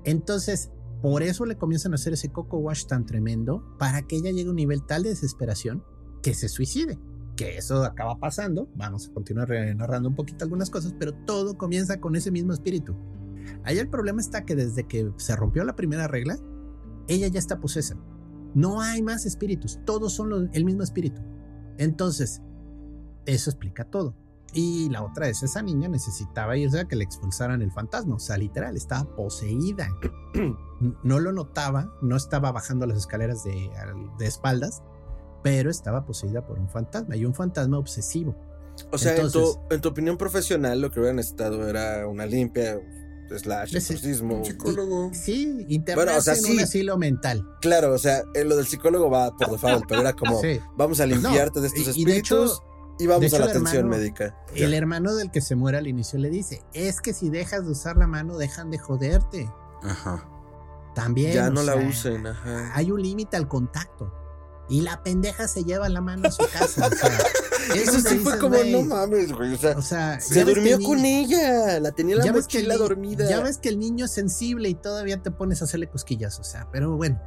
Entonces, por eso le comienzan a hacer ese coco wash tan tremendo, para que ella llegue a un nivel tal de desesperación que se suicide. Que eso acaba pasando. Vamos a continuar narrando un poquito algunas cosas, pero todo comienza con ese mismo espíritu. Ahí el problema está que desde que se rompió la primera regla, ella ya está posesa. No hay más espíritus, todos son lo- el mismo espíritu. Entonces, eso explica todo. Y la otra es, esa niña necesitaba irse a que le expulsaran el fantasma, o sea, literal, estaba poseída. No lo notaba, no estaba bajando las escaleras de, al- de espaldas, pero estaba poseída por un fantasma y un fantasma obsesivo. O sea, en, tu, en tu opinión profesional, lo que hubiera necesitado era una limpia, slash, exorcismo. Un psicólogo. Sí, internarse Bueno, o sea, en sí. un asilo mental. Claro, o sea, eh, lo del psicólogo va por default, pero era como, Sí. vamos a limpiarte de estos y- y de hecho- espíritus y vamos a la atención hermano- médica. El hermano del que se muere al inicio le dice, es que si dejas de usar la mano, dejan de joderte. Ajá. También. Ya no la usen, ajá. Hay un límite al contacto. Y la pendeja se lleva la mano a su casa. O sea, Eso sí fue como, no mames, güey. O sea, O sea, se durmió con niño- ella, la tenía en la mochila dormida. Ya ves que el niño es sensible y todavía te pones a hacerle cosquillas. O sea, pero bueno.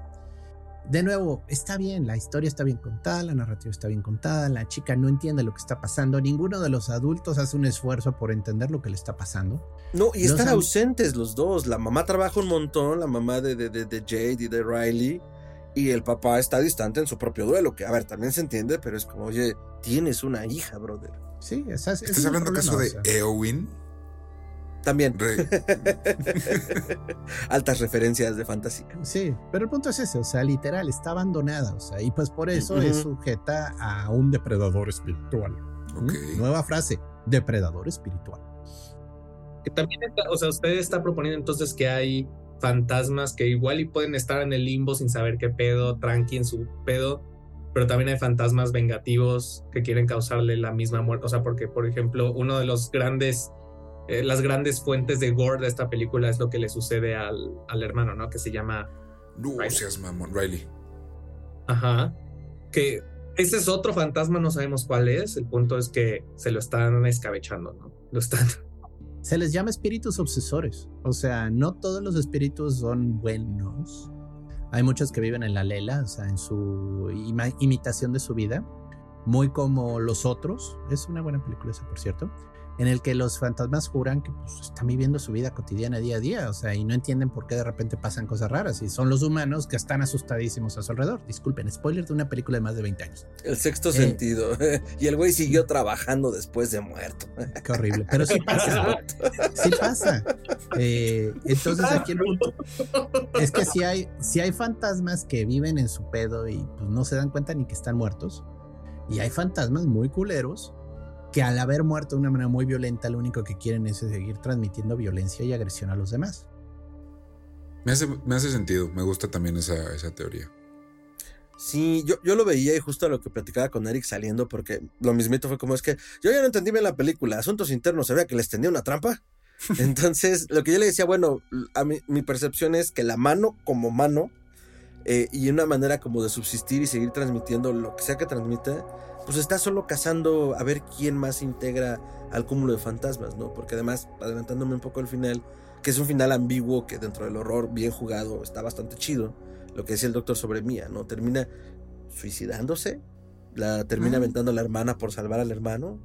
De nuevo, está bien, la historia está bien contada, la narrativa está bien contada, la chica no entiende lo que está pasando, ninguno de los adultos hace un esfuerzo por entender lo que le está pasando. No, y están ausentes los dos. La mamá trabaja un montón, la mamá de, de, de, de Jade y de Riley. Y el papá está distante en su propio duelo, que a ver, también se entiende, pero es como, oye, tienes una hija, brother. Sí, esa es, ¿Estás hablando problema, acaso de o sea. Eowyn? También, Re- altas referencias de fantasía. Sí, pero el punto es ese, o sea, literal, está abandonada, o sea, y pues por eso es sujeta a un depredador espiritual. ¿Mm? Ok. Nueva frase, depredador espiritual. Que también está, o sea, usted está proponiendo entonces que hay fantasmas que igual y pueden estar en el limbo sin saber qué pedo, tranqui en su pedo, pero también hay fantasmas vengativos que quieren causarle la misma muerte. O sea, porque, por ejemplo, uno de los grandes, eh, las grandes fuentes de gore de esta película es lo que le sucede al, al hermano, ¿no? Que se llama No Riley. seas mamón, Riley. Ajá. Que ese es otro fantasma, no sabemos cuál es. El punto es que se lo están escabechando, ¿no? Lo están. Se les llama espíritus obsesores, o sea, no todos los espíritus son buenos. Hay muchos que viven en la lela, o sea, en su imitación de su vida, muy como los otros. Es una buena película esa, por cierto. En el que los fantasmas juran que pues, están viviendo su vida cotidiana día a día, o sea, y no entienden por qué de repente pasan cosas raras. Y son los humanos que están asustadísimos a su alrededor. Disculpen, spoiler de una película de más de 20 años. El sexto Eh. sentido. y el güey siguió trabajando después de muerto. Qué horrible. Pero sí pasa. Sí pasa. Eh, entonces aquí el punto es que si hay, si hay fantasmas que viven en su pedo y pues no se dan cuenta ni que están muertos. Y hay fantasmas muy culeros que al haber muerto de una manera muy violenta lo único que quieren es seguir transmitiendo violencia y agresión a los demás. Me hace, me hace sentido. Me gusta también esa, esa teoría. Sí, yo, yo lo veía y justo lo que platicaba con Eric saliendo, porque lo mismito fue como es que yo ya no entendí bien la película. Asuntos internos, se vea que les tenía una trampa. Entonces, lo que yo le decía, bueno, a mí, mi percepción es que la mano como mano eh, y una manera como de subsistir y seguir transmitiendo lo que sea que transmita, pues está solo cazando a ver quién más integra al cúmulo de fantasmas, ¿no? Porque además, adelantándome un poco al final, que es un final ambiguo que dentro del horror bien jugado está bastante chido, lo que decía el doctor sobre Mía, ¿no? Termina suicidándose, la termina aventando a la hermana por salvar al hermano,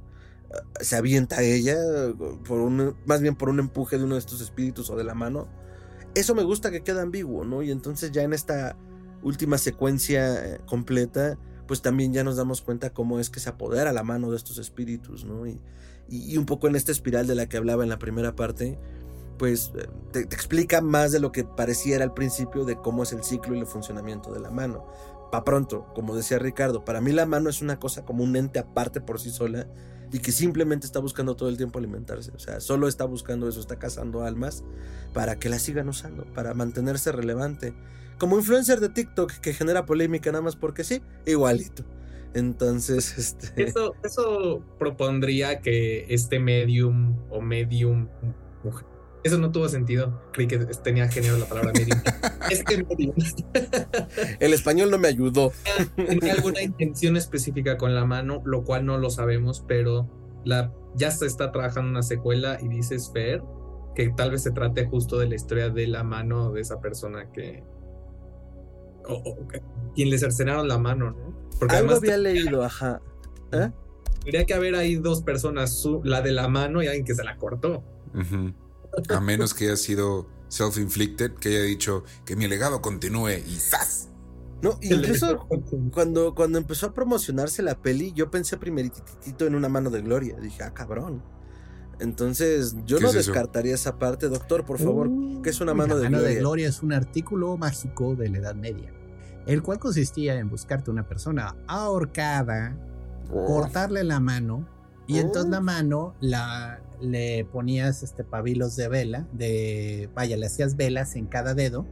ah, se avienta a ella, por un, más bien por un empuje de uno de estos espíritus o de la mano. Eso me gusta que queda ambiguo, ¿no? Y entonces ya en esta última secuencia eh, completa, pues también ya nos damos cuenta cómo es que se apodera la mano de estos espíritus, ¿no? Y, y, un poco en esta espiral de la que hablaba en la primera parte, pues eh, te, te explica más de lo que pareciera al principio de cómo es el ciclo y el funcionamiento de la mano. pa' pronto, como decía Ricardo, para mí la mano es una cosa como un ente aparte por sí sola y que simplemente está buscando todo el tiempo alimentarse. O sea, solo está buscando eso, está cazando almas para que la sigan usando, para mantenerse relevante. Como influencer de TikTok que genera polémica nada más porque sí, igualito. Entonces, este... Eso, eso propondría que este medium o medium mujer eso no tuvo sentido. Creí que tenía género la palabra medium. Este medium. El español no me ayudó. Tenía alguna intención específica con la mano, lo cual no lo sabemos, pero la, ya se está trabajando una secuela y dices Fer que tal vez se trate justo de la historia de la mano de esa persona que. O, quien le cercenaron la mano, ¿no? Porque Algo había leído, ajá. ¿Eh? Tendría que haber ahí dos personas, la de la mano y alguien que se la cortó. A menos que haya sido self-inflicted, que haya dicho que mi legado continúe y ¡zas! No, incluso cuando, cuando empezó a promocionarse la peli, yo pensé primeritito en una mano de gloria. Dije, ah, cabrón. Entonces, yo no descartaría esa parte, doctor, por favor. ¿Qué es una mano, de, mano gloria? de gloria? Es un artículo mágico de la Edad Media, el cual consistía en buscarte una persona ahorcada, oh. cortarle la mano, y entonces la oh. mano la, le ponías este pabilos de vela, de vaya, le hacías velas en cada dedo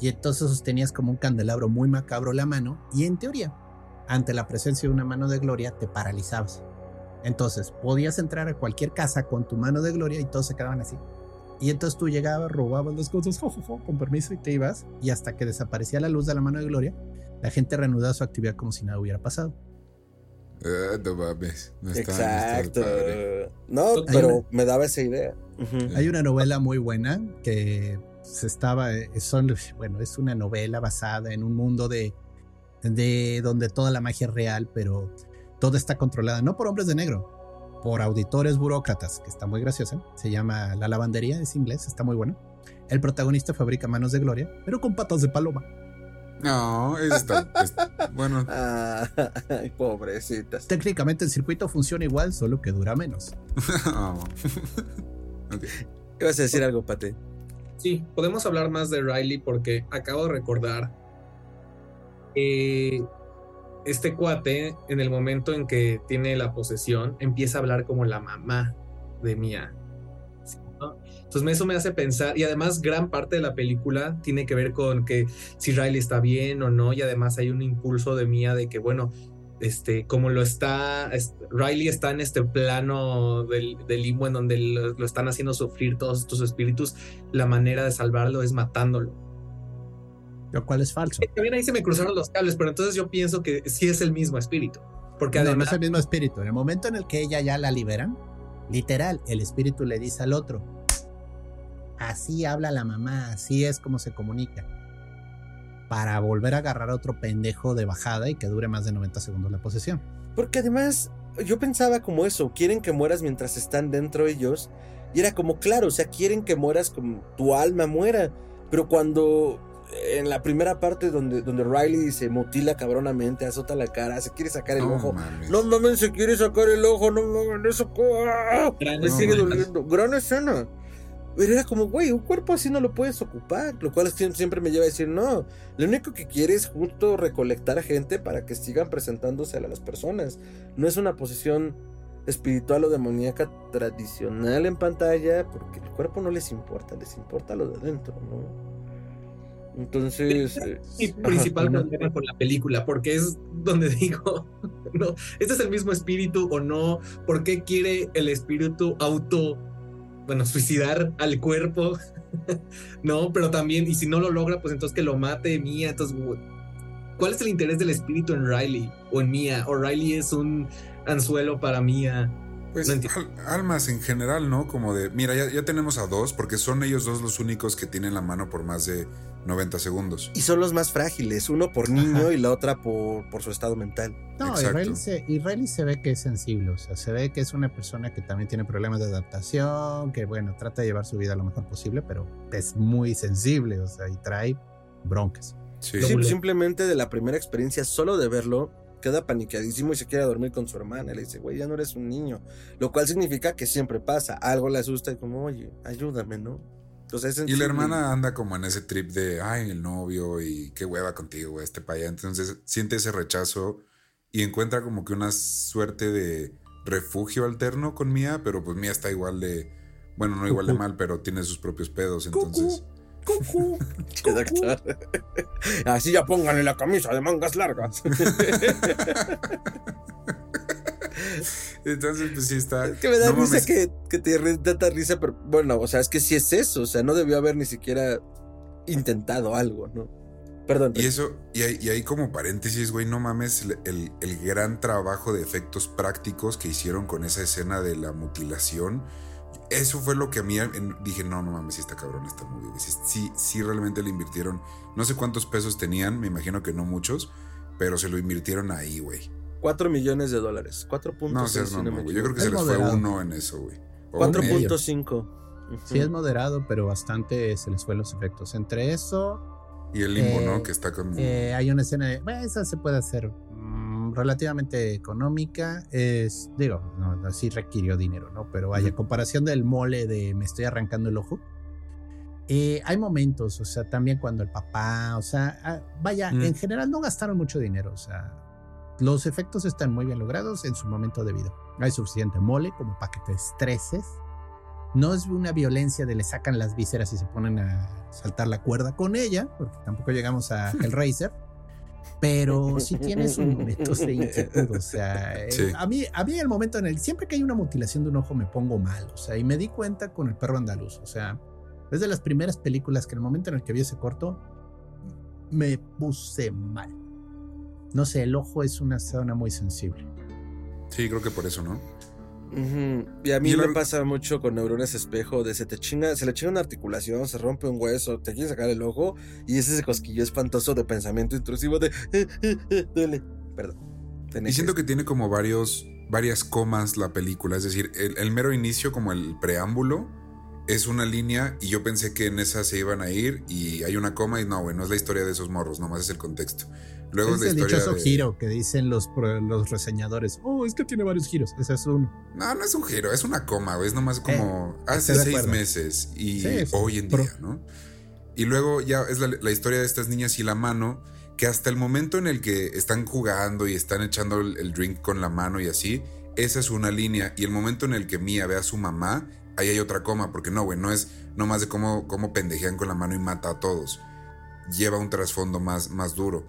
y entonces sostenías como un candelabro muy macabro la mano y en teoría, ante la presencia de una mano de gloria te paralizabas. Entonces, podías entrar a cualquier casa con tu mano de gloria y todos se quedaban así. Y entonces tú llegabas, robabas las cosas, con permiso, y te ibas. Y hasta que desaparecía la luz de la mano de gloria, la gente reanudaba su actividad como si nada hubiera pasado. Ah, no mames. No Exacto. No, pero me daba esa idea. Hay una novela muy buena que se estaba. Eh, son, bueno, es una novela basada en un mundo de, de donde toda la magia es real, pero todo está controlada, no por hombres de negro, por auditores burócratas, que está muy graciosa. Se llama La Lavandería, es inglés, está muy bueno. El protagonista fabrica manos de gloria, pero con patas de paloma. No, está, bueno. Ay, pobrecitas. Técnicamente el circuito funciona igual, solo que dura menos. ¿Qué vas a decir algo, Pate? Sí, podemos hablar más de Riley porque acabo de recordar que este cuate, en el momento en que tiene la posesión, empieza a hablar como la mamá de Mia. Entonces eso me hace pensar, y además gran parte de la película tiene que ver con que si Riley está bien o no, y además hay un impulso de Mía de que, bueno, este, como lo está, Riley está en este plano del, limbo en donde lo, están haciendo sufrir todos estos espíritus, la manera de salvarlo es matándolo. Lo cual es falso. También ahí se me cruzaron los cables, pero entonces yo pienso que sí es el mismo espíritu. Porque no, además... no es el mismo espíritu. En el momento en el que ella ya la liberan, literal, el espíritu le dice al otro, Así habla la mamá, así es como se comunica. Para volver a agarrar a otro pendejo de bajada y que dure más de 90 segundos la posesión. Porque además, yo pensaba como eso, quieren que mueras mientras están dentro ellos. Y era como, claro, o sea, quieren que mueras como tu alma muera. Pero cuando en la primera parte donde, donde Riley se mutila cabronamente, azota la cara, se quiere sacar el ojo. No mames, se quiere sacar el ojo, no mames, eso. ¡Ah! Me sigue doliendo. Gran escena. Pero era como, güey, un cuerpo así no lo puedes ocupar. Lo cual siempre me lleva a decir, no. Lo único que quiere es justo recolectar a gente para que sigan presentándose a las personas. No es una posición espiritual o demoníaca tradicional en pantalla, porque el cuerpo no les importa, les importa lo de adentro, ¿no? Entonces. Mi eh, principal problema con la película, porque es donde digo, no, este es el mismo espíritu o no, ¿por qué quiere el espíritu auto bueno, suicidar al cuerpo, ¿no? Pero también, y si no lo logra, pues entonces que lo mate Mía. Entonces, ¿cuál es el interés del espíritu en Riley o en Mía? ¿O Riley es un anzuelo para Mía? Pues almas en general, ¿no? Como de, mira, ya, ya, tenemos a dos, porque son ellos dos los únicos que tienen la mano por más de 90 segundos. Y son los más frágiles, uno por niño y la otra por, por su estado mental. No, y Riley, se, y se ve que es sensible, o sea, se ve que es una persona que también tiene problemas de adaptación, que bueno, trata de llevar su vida lo mejor posible, pero es muy sensible, o sea, y trae broncas. Sí. simplemente de la primera experiencia, solo de verlo, queda paniqueadísimo y se quiere dormir con su hermana. Le dice, güey, ya no eres un niño. Lo cual significa que siempre pasa. Algo le asusta y como, oye, ayúdame, ¿no? Y la hermana anda como en ese trip de, ay, el novio y qué hueva contigo, este para allá. Entonces siente ese rechazo y encuentra como que una suerte de refugio alterno con Mía, pero pues Mía está igual de, bueno, no igual de mal, pero tiene sus propios pedos. Entonces. Así ya pónganle la camisa de mangas largas. entonces pues sí está. Es que me da no risa que, que te tanta risa, pero bueno, o sea, es que sí es eso. O sea, no debió haber ni siquiera intentado algo, ¿no? Perdón. Y eso, y hay, y hay como paréntesis, güey, no mames, el, el- el gran trabajo de efectos prácticos que hicieron con esa escena de la mutilación. Eso fue lo que a mí en- dije, no, no mames, sí está cabrón esta movie. sí, sí realmente le invirtieron. No sé cuántos pesos tenían, me imagino que no muchos, pero se lo invirtieron ahí, güey. 4 millones de dólares. 4.6. No seas si no. Yo creo que Es se les fue uno en eso, güey. O medio. 4.5. Ujú. Sí, es moderado, pero bastante se les fue los efectos. Entre eso, Y el limbo, Eh, ¿no? Que está como. eh, hay una escena de. Bueno, esa se puede hacer mm, relativamente económica. Es, digo, no, no, sí requirió dinero, ¿no? Pero vaya, comparación del mole de me estoy arrancando el ojo. eh, hay momentos, o sea, también cuando el papá, o sea, ah, vaya, Mm. en general no gastaron mucho dinero, o sea, los efectos están muy bien logrados en su momento debido. Hay suficiente mole como para que te estreses. No es una violencia de le sacan las vísceras y se ponen a saltar la cuerda con ella, porque tampoco llegamos a Hellraiser. Pero sí tiene sus momentos de inquietud. O sea, eh, Sí. a, mí, a mí el momento en el siempre que hay una mutilación de un ojo me pongo mal. O sea, y me di cuenta con el perro andaluz. O sea, es de las primeras películas que en el momento en el que vi ese corto me puse mal. No sé, el ojo es una zona muy sensible. Sí, creo que por eso, ¿no? Y a mí Y me la- pasa mucho con neuronas espejo de se te chinga, se le chinga una articulación, se rompe un hueso, te quiere sacar el ojo y es ese cosquillo espantoso de pensamiento intrusivo de "Eh, eh, eh, duele. Perdón. Y siento que tiene como varios, varias comas la película. Es decir, el, el mero inicio, como el preámbulo, es una línea y yo pensé que en esa se iban a ir y hay una coma y no, güey, no es la historia de esos morros, nomás es el contexto. Luego es el dichoso de... giro que dicen los, los reseñadores. Oh, es que tiene varios giros. Ese es uno. No, no es un giro, es una coma, es nomás como hace estoy de seis meses y Sí, hoy en día, ¿no? Y luego ya es la, la historia de estas niñas y la mano, que hasta el momento en el que están jugando y están echando el, el drink con la mano y así, esa es una línea. Y el momento en el que Mia ve a su mamá, ahí hay otra coma, porque no, güey, no es nomás de cómo, cómo pendejean con la mano y mata a todos. Lleva un trasfondo más, más duro.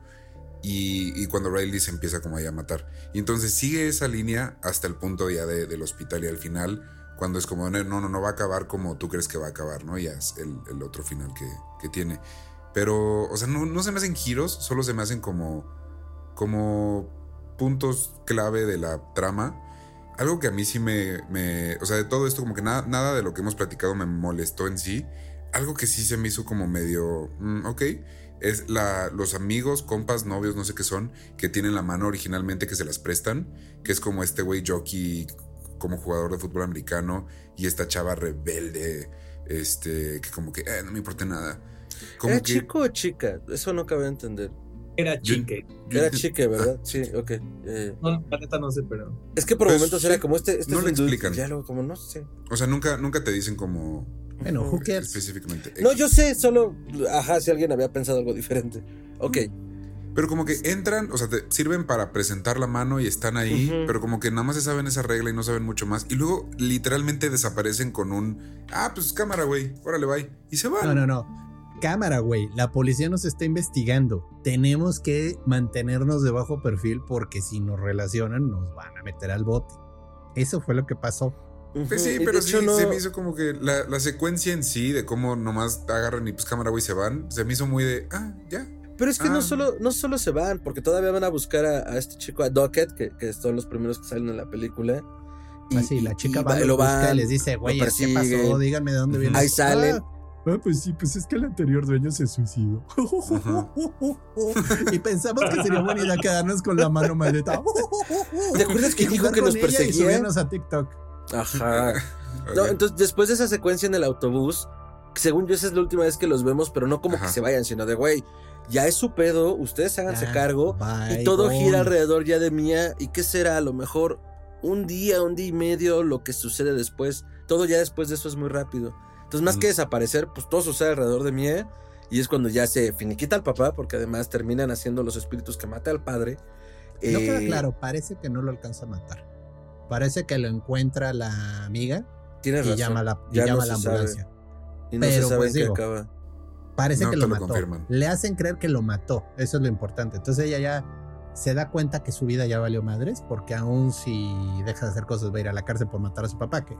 Y, y cuando Riley se empieza como ahí a matar. Y entonces sigue esa línea hasta el punto ya de- del hospital y al final, cuando es como, no, no, no va a acabar como tú crees que va a acabar, ¿no? Ya es el, otro final que, que tiene. Pero, o sea, no, no se me hacen giros, solo se me hacen como, como puntos clave de la trama. Algo que a mí sí me, me- o sea, de todo esto como que nada, nada de lo que hemos platicado me molestó en sí. Algo que sí se me hizo como medio, mm, ok, es la, los amigos, compas, novios, no sé qué son, que tienen la mano originalmente que se las prestan, que es como este güey jockey como jugador de fútbol americano y esta chava rebelde, este, que como que, eh, no me importa nada. Como ¿Era que, chico o chica? Eso no cabe entender. Era chique. yo- Era chica, ¿verdad? Sí, ok. Eh, No, la neta no sé, pero. es que por Pues, momentos sí. era como este, este No es dude, explican. Ya luego como no sé. O sea, nunca, nunca te dicen como Bueno, who cares? específicamente. No, yo sé, solo, ajá, si alguien había pensado algo diferente. Ok. Pero como que entran, o sea, te sirven para presentar la mano y están ahí, pero como que nada más se saben esa regla y no saben mucho más. Y luego literalmente desaparecen con un, ah, pues cámara, güey, órale, bye. Y se van. No, no, no. Cámara, güey. La policía nos está investigando. Tenemos que mantenernos de bajo perfil porque si nos relacionan nos van a meter al bote. Eso fue lo que pasó. Pues sí, y pero sí, no- se me hizo como que la, la secuencia en sí de cómo nomás agarran y pues cámara, güey, se van, se me hizo muy de, ah, ya. Pero es que no, Ah. solo, no solo se van, porque todavía van a buscar a, a este chico, a Docket, que, que son los primeros que salen en la película. Y, Así, la y- chica y va, lo lo busca van, y les dice, güey, ¿qué pasó? Díganme de dónde viene. Ahí salen. Ah, ah, pues sí, pues es que el anterior dueño se suicidó. y pensamos que sería buena idea quedarnos con la mano maldita. ¿Te acuerdas que Y dijo que nos y perseguía? subirnos a TikTok. Ajá. No, entonces después de esa secuencia en el autobús, según yo esa es la última vez que los vemos, pero no como Ajá. que se vayan, sino de, güey, ya es su pedo, ustedes háganse Ya, cargo. bye, Y todo gira alrededor ya de Mía. ¿Y qué será? A lo mejor un día, un día y medio, lo que sucede después. Todo ya después de eso es muy rápido. Entonces, más que desaparecer, pues todo sucede alrededor de Mie. Y es cuando ya se finiquita al papá, porque además terminan haciendo los espíritus que mata al padre. No queda Eh, claro, parece que no lo alcanza a matar. Parece que lo encuentra la amiga Tienes y razón. llama a la, y no llama a la ambulancia. Y no Pero, se sabe pues, digo, acaba. Parece No que lo lo mató. confirman. Le hacen creer que lo mató. Eso es lo importante. Entonces ella ya se da cuenta que su vida ya valió madres, porque aún si deja de hacer cosas va a ir a la cárcel por matar a su papá, que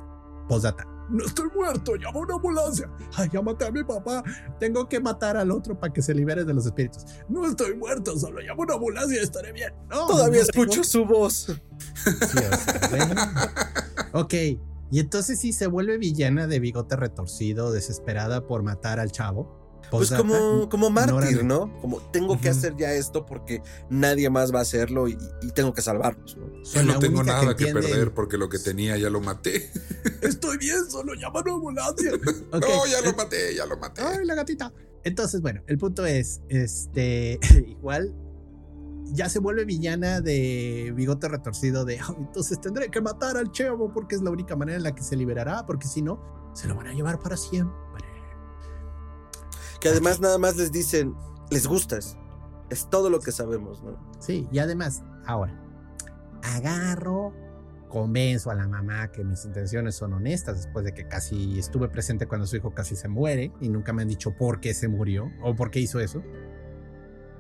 postdata. No estoy muerto, llama una ambulancia. Ay, ya maté a mi papá. Tengo que matar al otro para que se libere de los espíritus. No estoy muerto, solo llamo a una ambulancia y estaré bien. No, Todavía no tengo- escucho su voz. Sí, o sea, bueno. Ok, y entonces sí se vuelve villana de bigote retorcido, desesperada por matar al chavo. Pues como, como mártir. ¿no? Como tengo que hacer ya esto porque nadie más va a hacerlo y, y tengo que salvarlos. ¿no? Soy no tengo nada que, perder porque lo que tenía ya lo maté. Estoy bien, solo llama a ambulancia. No, ya lo maté, ya lo maté. Ay, la gatita. Entonces, bueno, el punto es, este, igual ya se vuelve villana de bigote retorcido de, "Ay, entonces tendré que matar al chavo porque es la única manera en la que se liberará, porque si no, se lo van a llevar para siempre. Que además nada más les dicen, les gustas. Es todo lo que sabemos, ¿no? Sí, y además, ahora, agarro, convenzo a la mamá que mis intenciones son honestas después de que casi estuve presente cuando su hijo casi se muere y nunca me han dicho por qué se murió o por qué hizo eso.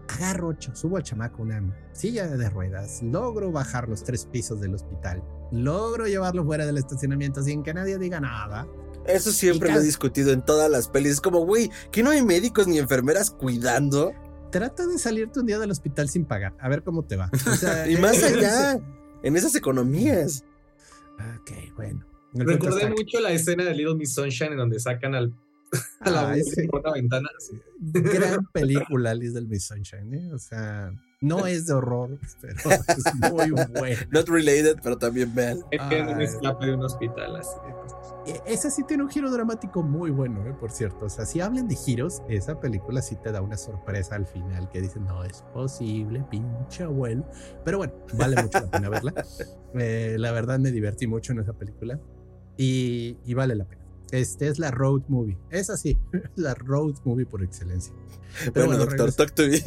Agarro, subo al chamaco una silla de ruedas, logro bajar los tres pisos del hospital, logro llevarlo fuera del estacionamiento sin que nadie diga nada. Eso siempre lo he discutido en todas las pelis. Es como, güey, que no hay médicos ni enfermeras cuidando. Trata de salirte un día del hospital sin pagar, a ver cómo te va. O sea, Y más es- allá, en esas economías. Ok, bueno. Recordé mucho la escena de Little Miss Sunshine en donde sacan al, a la Ah, abuela ese- por una ventana. gran película, Little Miss Sunshine, ¿eh? O sea, no es de horror, pero es muy bueno. Not related, pero también vean. En un escape de un hospital. Así. E- Esa sí tiene un giro dramático muy bueno, ¿eh? Por cierto. O sea, si hablan de giros, esa película sí te da una sorpresa al final que dicen, no es posible, pinche abuelo. Pero bueno, vale mucho la pena verla. Eh, la verdad me divertí mucho en esa película y, y vale la pena. Este es la road movie. Es así, la road movie por excelencia. Pero bueno, bueno, doctor, talk to me.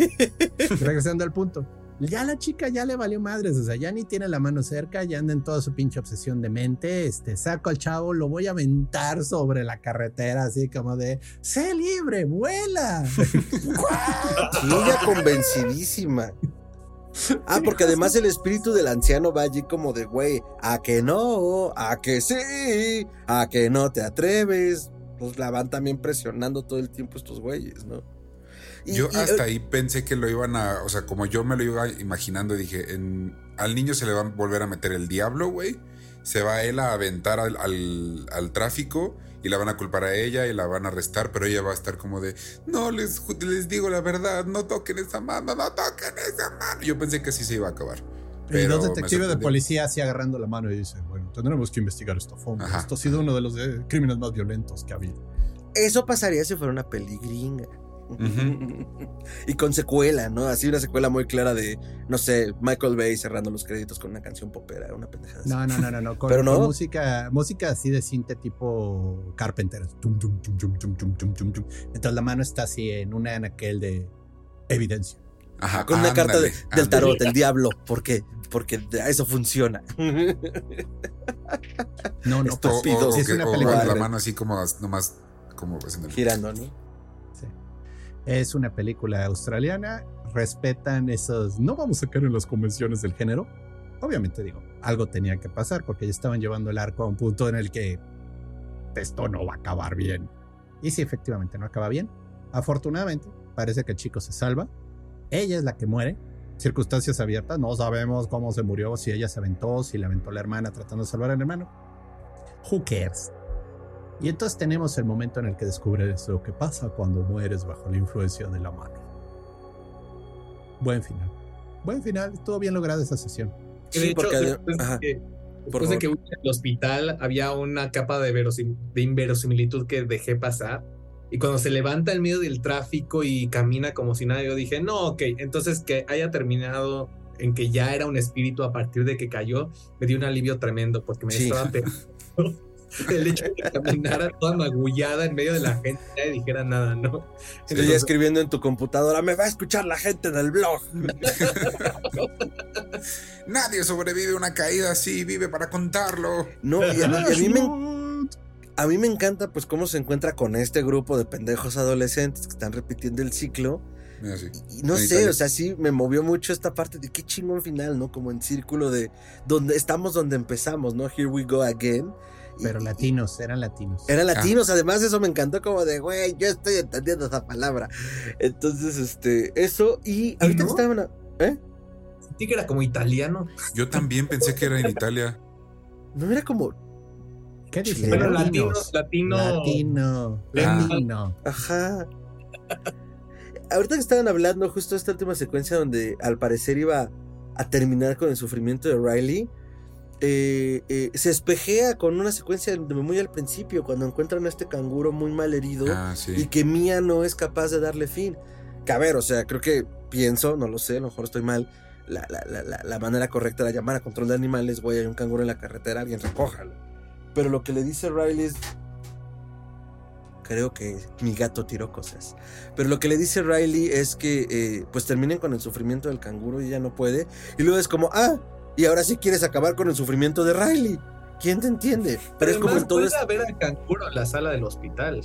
regresando al punto. Ya la chica ya le valió madres, o sea, ya ni tiene la mano cerca, ya anda en toda su pinche obsesión de mente. Este, saco al chavo, lo voy a aventar sobre la carretera, así como de, sé libre, vuela. Y ella convencidísima. Ah, porque además el espíritu del anciano va allí como de, güey, a que no, a que sí, a que no te atreves. Pues la van también presionando todo el tiempo estos güeyes, ¿no? Y- Yo y, hasta eh, ahí pensé que lo iban a, o sea, como yo me lo iba imaginando, dije, en, al niño se le va a volver a meter el diablo, güey. Se va él a aventar al, al, al tráfico y la van a culpar a ella y la van a arrestar, pero ella va a estar como de, no, les, les digo la verdad, no toquen esa mano, no toquen esa mano. Yo pensé que así se iba a acabar. y dos detectives de policía así agarrando la mano y dicen, bueno, tendremos que investigar esto a fondo. Ajá, Esto ha sido uno de los eh, crímenes más violentos que ha habido. Eso pasaría si fuera una peli gringa. Y con secuela, ¿no? Así una secuela muy clara de, no sé, Michael Bay cerrando los créditos con una canción popera, una pendejada. No, así. no, no, no, no. Con, música, música así de cinte tipo Carpenter. Entonces la mano está así en una en aquel de evidencia. Ajá, con ándale, una carta de, del tarot, del diablo, porque, porque eso funciona. No, no, Estúpidos. Pues, o, o, es una o, la mano así como nomás como girando, ¿no? Es una película australiana. Respetan esos. No vamos a caer en las convenciones del género. Obviamente, digo, algo tenía que pasar porque ya estaban llevando el arco a un punto en el que esto no va a acabar bien. Y sí, efectivamente, no acaba bien. Afortunadamente, parece que el chico se salva. Ella es la que muere. Circunstancias abiertas. No sabemos cómo se murió, si ella se aventó, si la aventó la hermana tratando de salvar al hermano. Who cares? Y entonces tenemos el momento en el que descubres lo que pasa cuando mueres bajo la influencia de la mano. Buen final. Buen final. Estuvo bien lograda esa sesión. Que de Sí, hecho, porque después, ajá. de después de que hubo en el hospital había una capa de, verosim- de inverosimilitud que dejé pasar. Y cuando se levanta en medio del tráfico y camina como si nada, yo dije, no, ok, entonces que haya terminado en que ya era un espíritu a partir de que cayó, me dio un alivio tremendo porque me Sí. estaba pegando el hecho de que caminara toda magullada en medio de la gente y nadie dijera nada, ¿no? Estoy ya escribiendo en tu computadora, me va a escuchar la gente del blog. Nadie sobrevive a una caída así, vive para contarlo. No, y a, y a mí me, a mí me encanta pues cómo se encuentra con este grupo de pendejos adolescentes que están repitiendo el ciclo. Mira, sí. Y no sé, o sea, sí me movió mucho esta parte de qué chingón final, ¿no? Como en círculo de donde estamos donde empezamos, ¿no? Here we go again. Pero latinos, eran latinos. Eran latinos, además eso me encantó como de, güey, yo estoy entendiendo esa palabra. Entonces, este, eso y ahorita no? estaban, ¿eh? Sentí que era como italiano. Yo también pensé que era en Italia. No era como, ¿Qué dije? Pero Pero Latinos. latino, latino. Latino. Ah. Latino. ajá. Ahorita que estaban hablando justo esta última secuencia donde al parecer iba a terminar con el sufrimiento de Riley, eh, eh, se espejea con una secuencia de muy al principio, cuando encuentran a este canguro muy mal herido Ah, y sí. que Mia no es capaz de darle fin. Que a ver, o sea, creo que pienso, no lo sé, a lo mejor estoy mal. La, la- la- la- manera correcta de llamar a control de animales, güey, hay un canguro en la carretera, alguien recójalo. Pero lo que le dice Riley es. Creo que mi gato tiró cosas. Pero lo que le dice Riley es que eh, pues terminen con el sufrimiento del canguro y ella no puede. Y luego es como, ah, y ahora sí quieres acabar con el sufrimiento de Riley. ¿Quién te entiende? Pero es como en todo a ver al canguro en la sala del hospital.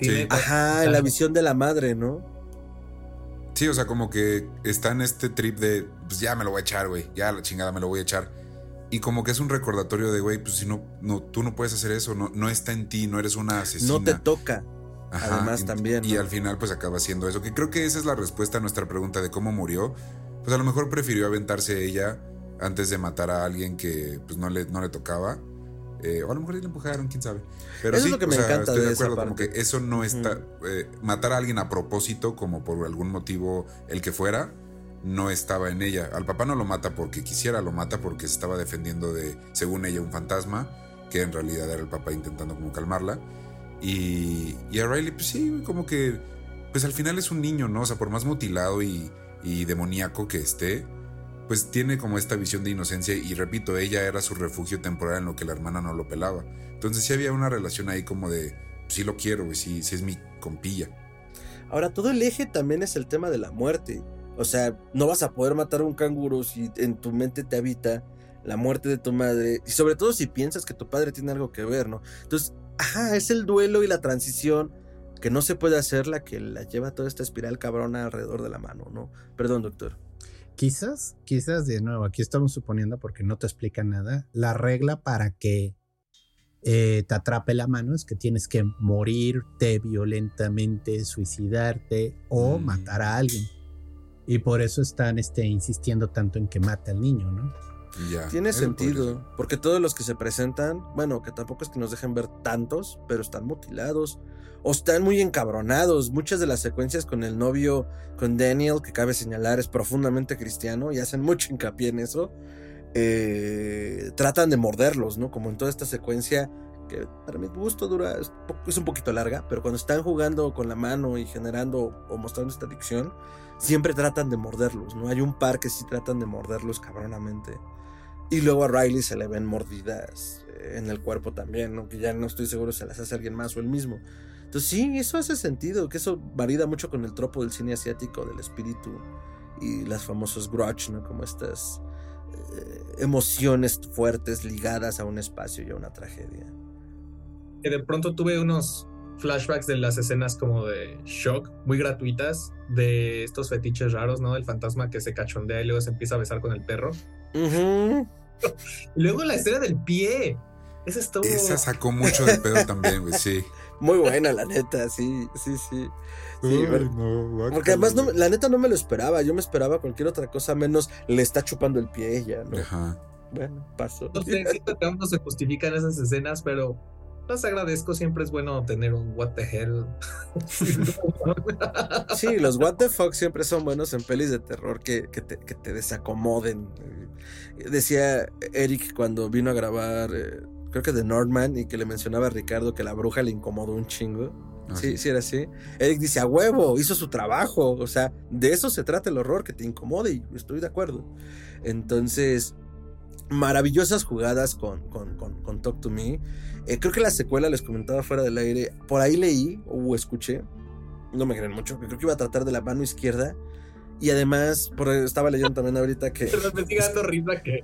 Sí. Ajá, en la visión de la madre, ¿no? Sí, o sea, como que está en este trip de, pues ya me lo voy a echar, güey. Ya la chingada me lo voy a echar. Y como que es un recordatorio de, güey, pues si no, no, tú no puedes hacer eso, no, no está en ti, no eres una asesina. No te toca. Ajá, además y- también, Y ¿no? al final pues acaba siendo eso, que creo que esa es la respuesta a nuestra pregunta de cómo murió. Pues a lo mejor prefirió aventarse ella antes de matar a alguien que pues no le, no le tocaba. Eh, o a lo mejor le empujaron, quién sabe. Pero Eso es sí, lo que me sea, encanta estoy de de esa acuerdo, como parte. que eso no está... eh, matar a alguien a propósito, como por algún motivo el que fuera, no estaba en ella. Al papá no lo mata porque quisiera, lo mata porque se estaba defendiendo de, según ella, un fantasma, que en realidad era el papá intentando como calmarla. Y, y a Riley, pues sí, como que, pues al final es un niño, ¿no? O sea, por más mutilado y, y demoníaco que esté, pues tiene como esta visión de inocencia y repito, ella era su refugio temporal en lo que la hermana no lo pelaba. Entonces sí había una relación ahí como de, sí lo quiero, güey, sí, es mi compilla. Ahora, todo el eje también es el tema de la muerte. O sea, no vas a poder matar a un canguro si en tu mente te habita la muerte de tu madre. Y sobre todo si piensas que tu padre tiene algo que ver, ¿no? Entonces, ajá, es el duelo y la transición que no se puede hacer la que la lleva toda esta espiral cabrona alrededor de la mano, ¿no? Perdón, doctor. Quizás, quizás de nuevo, aquí estamos suponiendo porque no te explica nada. La regla para que eh, te atrape la mano es que tienes que morirte violentamente, suicidarte o Mm. matar a alguien. Y por eso están este, insistiendo tanto en que mate al niño, ¿no? Ya. Tiene sentido, porque todos los que se presentan, bueno, que tampoco es que nos dejen ver tantos, pero están mutilados o están muy encabronados. Muchas de las secuencias con el novio, con Daniel, que cabe señalar, es profundamente cristiano y hacen mucho hincapié en eso. eh, tratan de morderlos, ¿no? Como en toda esta secuencia que para mi gusto dura, es un poquito larga, pero cuando están jugando con la mano y generando o mostrando esta adicción, siempre tratan de morderlos, ¿no? Hay un par que sí tratan de morderlos cabronamente. Y luego a Riley se le ven mordidas eh, en el cuerpo también, ¿no? Ya no estoy seguro si las hace alguien más o él mismo. Entonces sí, eso hace sentido, que eso marida mucho con el tropo del cine asiático, del espíritu y las famosas grudge, ¿no? Como estas eh, emociones fuertes ligadas a un espacio y a una tragedia. Que de pronto tuve unos flashbacks de las escenas como de shock, muy gratuitas, de estos fetiches raros, ¿no? El fantasma que se cachondea y luego se empieza a besar con el perro. Y luego la escena del pie. Esa estuvo. Esa sacó mucho de pedo también, güey, sí. Muy buena, la neta, sí, sí, sí. Sí, no, Porque además, no, la neta no me lo esperaba. Yo me esperaba cualquier otra cosa menos le está chupando el pie a ella, ¿no? Ajá. Bueno, pasó. No sé, siento que aún no se justifican esas escenas, pero las agradezco. Siempre es bueno tener un what the hell. Sí, los what the fuck siempre son buenos en pelis de terror que, que te, que te desacomoden. Decía Eric cuando vino a grabar, eh, creo que de Nordman, y que le mencionaba a Ricardo que la bruja le incomodó un chingo. Ah, Sí, sí era así. Eric dice, a huevo, hizo su trabajo. O sea, de eso se trata el horror, que te incomode, y estoy de acuerdo. Entonces, maravillosas jugadas con, con, con, con Talk to Me. Eh, creo que la secuela, les comentaba fuera del aire, por ahí leí o escuché, no me creen mucho, creo que iba a tratar de la mano izquierda. Y además, por, estaba leyendo también ahorita que. Pero me sigue dando risa que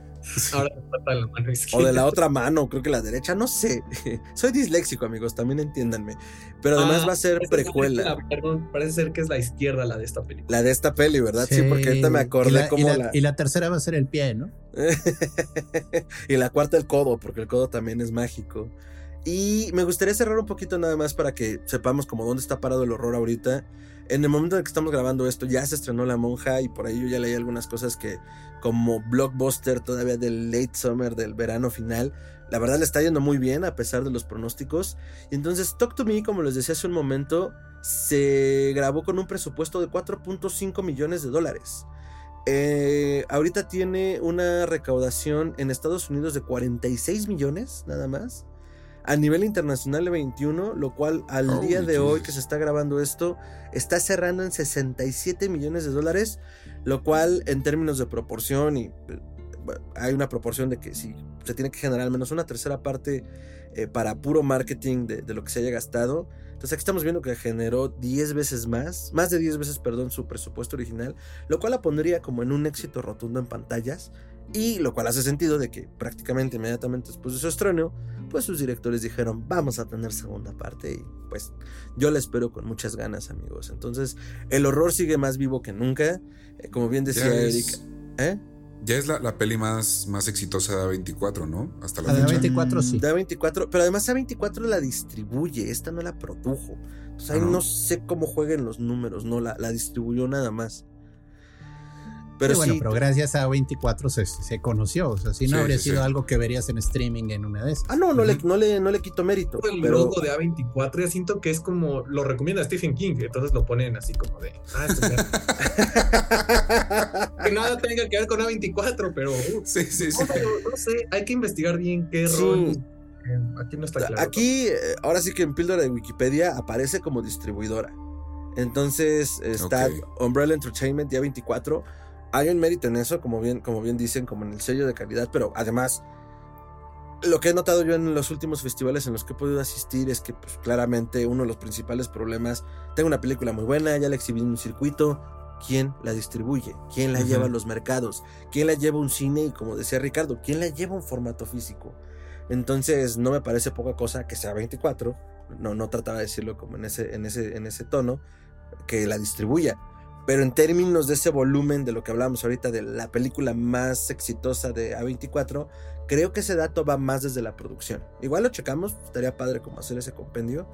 ahora se trata de la mano izquierda. O de la otra mano, creo que la derecha, no sé. Soy disléxico, amigos, también entiéndanme. Pero además Ah, va a ser parece ser que precuela. la- perdón, parece ser que es la izquierda la de esta película. La de esta peli, ¿verdad? Sí, porque ahorita me y acordé la, y la- la. y la tercera va a ser el pie, ¿no? y la cuarta el codo, porque el codo también es mágico. Y me gustaría cerrar un poquito nada más para que sepamos como dónde está parado el horror ahorita. En el momento en que estamos grabando esto, ya se estrenó La Monja y por ahí yo ya leí algunas cosas que como blockbuster todavía del late summer, del verano final, la verdad le está yendo muy bien a pesar de los pronósticos. Y entonces Talk to Me, como les decía hace un momento, se grabó con un presupuesto de 4.5 millones de dólares. Eh, ahorita tiene una recaudación en Estados Unidos de 46 millones, nada más. A nivel internacional de 21, lo cual al Holy día de hoy que se está grabando esto, está cerrando en 67 millones de dólares, lo cual en términos de proporción y eh, bueno, hay una proporción de que si se tiene que generar al menos una tercera parte eh, para puro marketing de, de lo que se haya gastado. Entonces aquí estamos viendo que generó 10 veces más, más de 10 veces, perdón, su presupuesto original, lo cual la pondría como en un éxito rotundo en pantallas y lo cual hace sentido de que prácticamente inmediatamente después de su estreno, pues sus directores dijeron, vamos a tener segunda parte y pues yo la espero con muchas ganas, amigos. Entonces, el horror sigue más vivo que nunca, Eh, como bien decía Ya Eric. es, ¿Eh? ya es la, la peli más, más exitosa de A24, ¿no? Hasta la La de fecha. 24 sí. Da 24, pero además A24 la distribuye, esta no la produjo. Entonces ahí Ah, ¿no? no sé cómo jueguen los números, no, la, la distribuyó nada más. Pero Sí, bueno, sí, pero gracias a 24 se, se conoció. O sea, si no Sí, habría sí, sido sí. algo que verías en streaming en una de esas. Ah, no, no, le, no, le, no le quito mérito. El Pero logo de A24 ya siento que es como lo recomienda Stephen King, entonces lo ponen así como de ah, es- que nada tenga que ver con A24, pero uh, Sí, sí, sí. no, sé, hay que investigar bien qué Sí. rol. eh, Aquí no está claro. Aquí, eh, ahora sí que en píldora de Wikipedia aparece como distribuidora. Entonces está. Umbrella Entertainment ya 24. Hay un mérito en eso, como bien, como bien dicen, como en el sello de calidad, pero además, lo que he notado yo en los últimos festivales en los que he podido asistir es que pues, claramente uno de los principales problemas, tengo una película muy buena, ya la exhibí en un circuito, ¿quién la distribuye? ¿Quién la lleva a los mercados? ¿Quién la lleva a un cine? Y como decía Ricardo, ¿quién la lleva a un formato físico? Entonces no me parece poca cosa que sea 24, no, no trataba de decirlo como en ese, en ese, en ese tono, que la distribuya. Pero en términos de ese volumen de lo que hablábamos ahorita de la película más exitosa de A24, creo que ese dato va más desde la producción. Igual lo checamos, estaría padre como hacer ese compendio.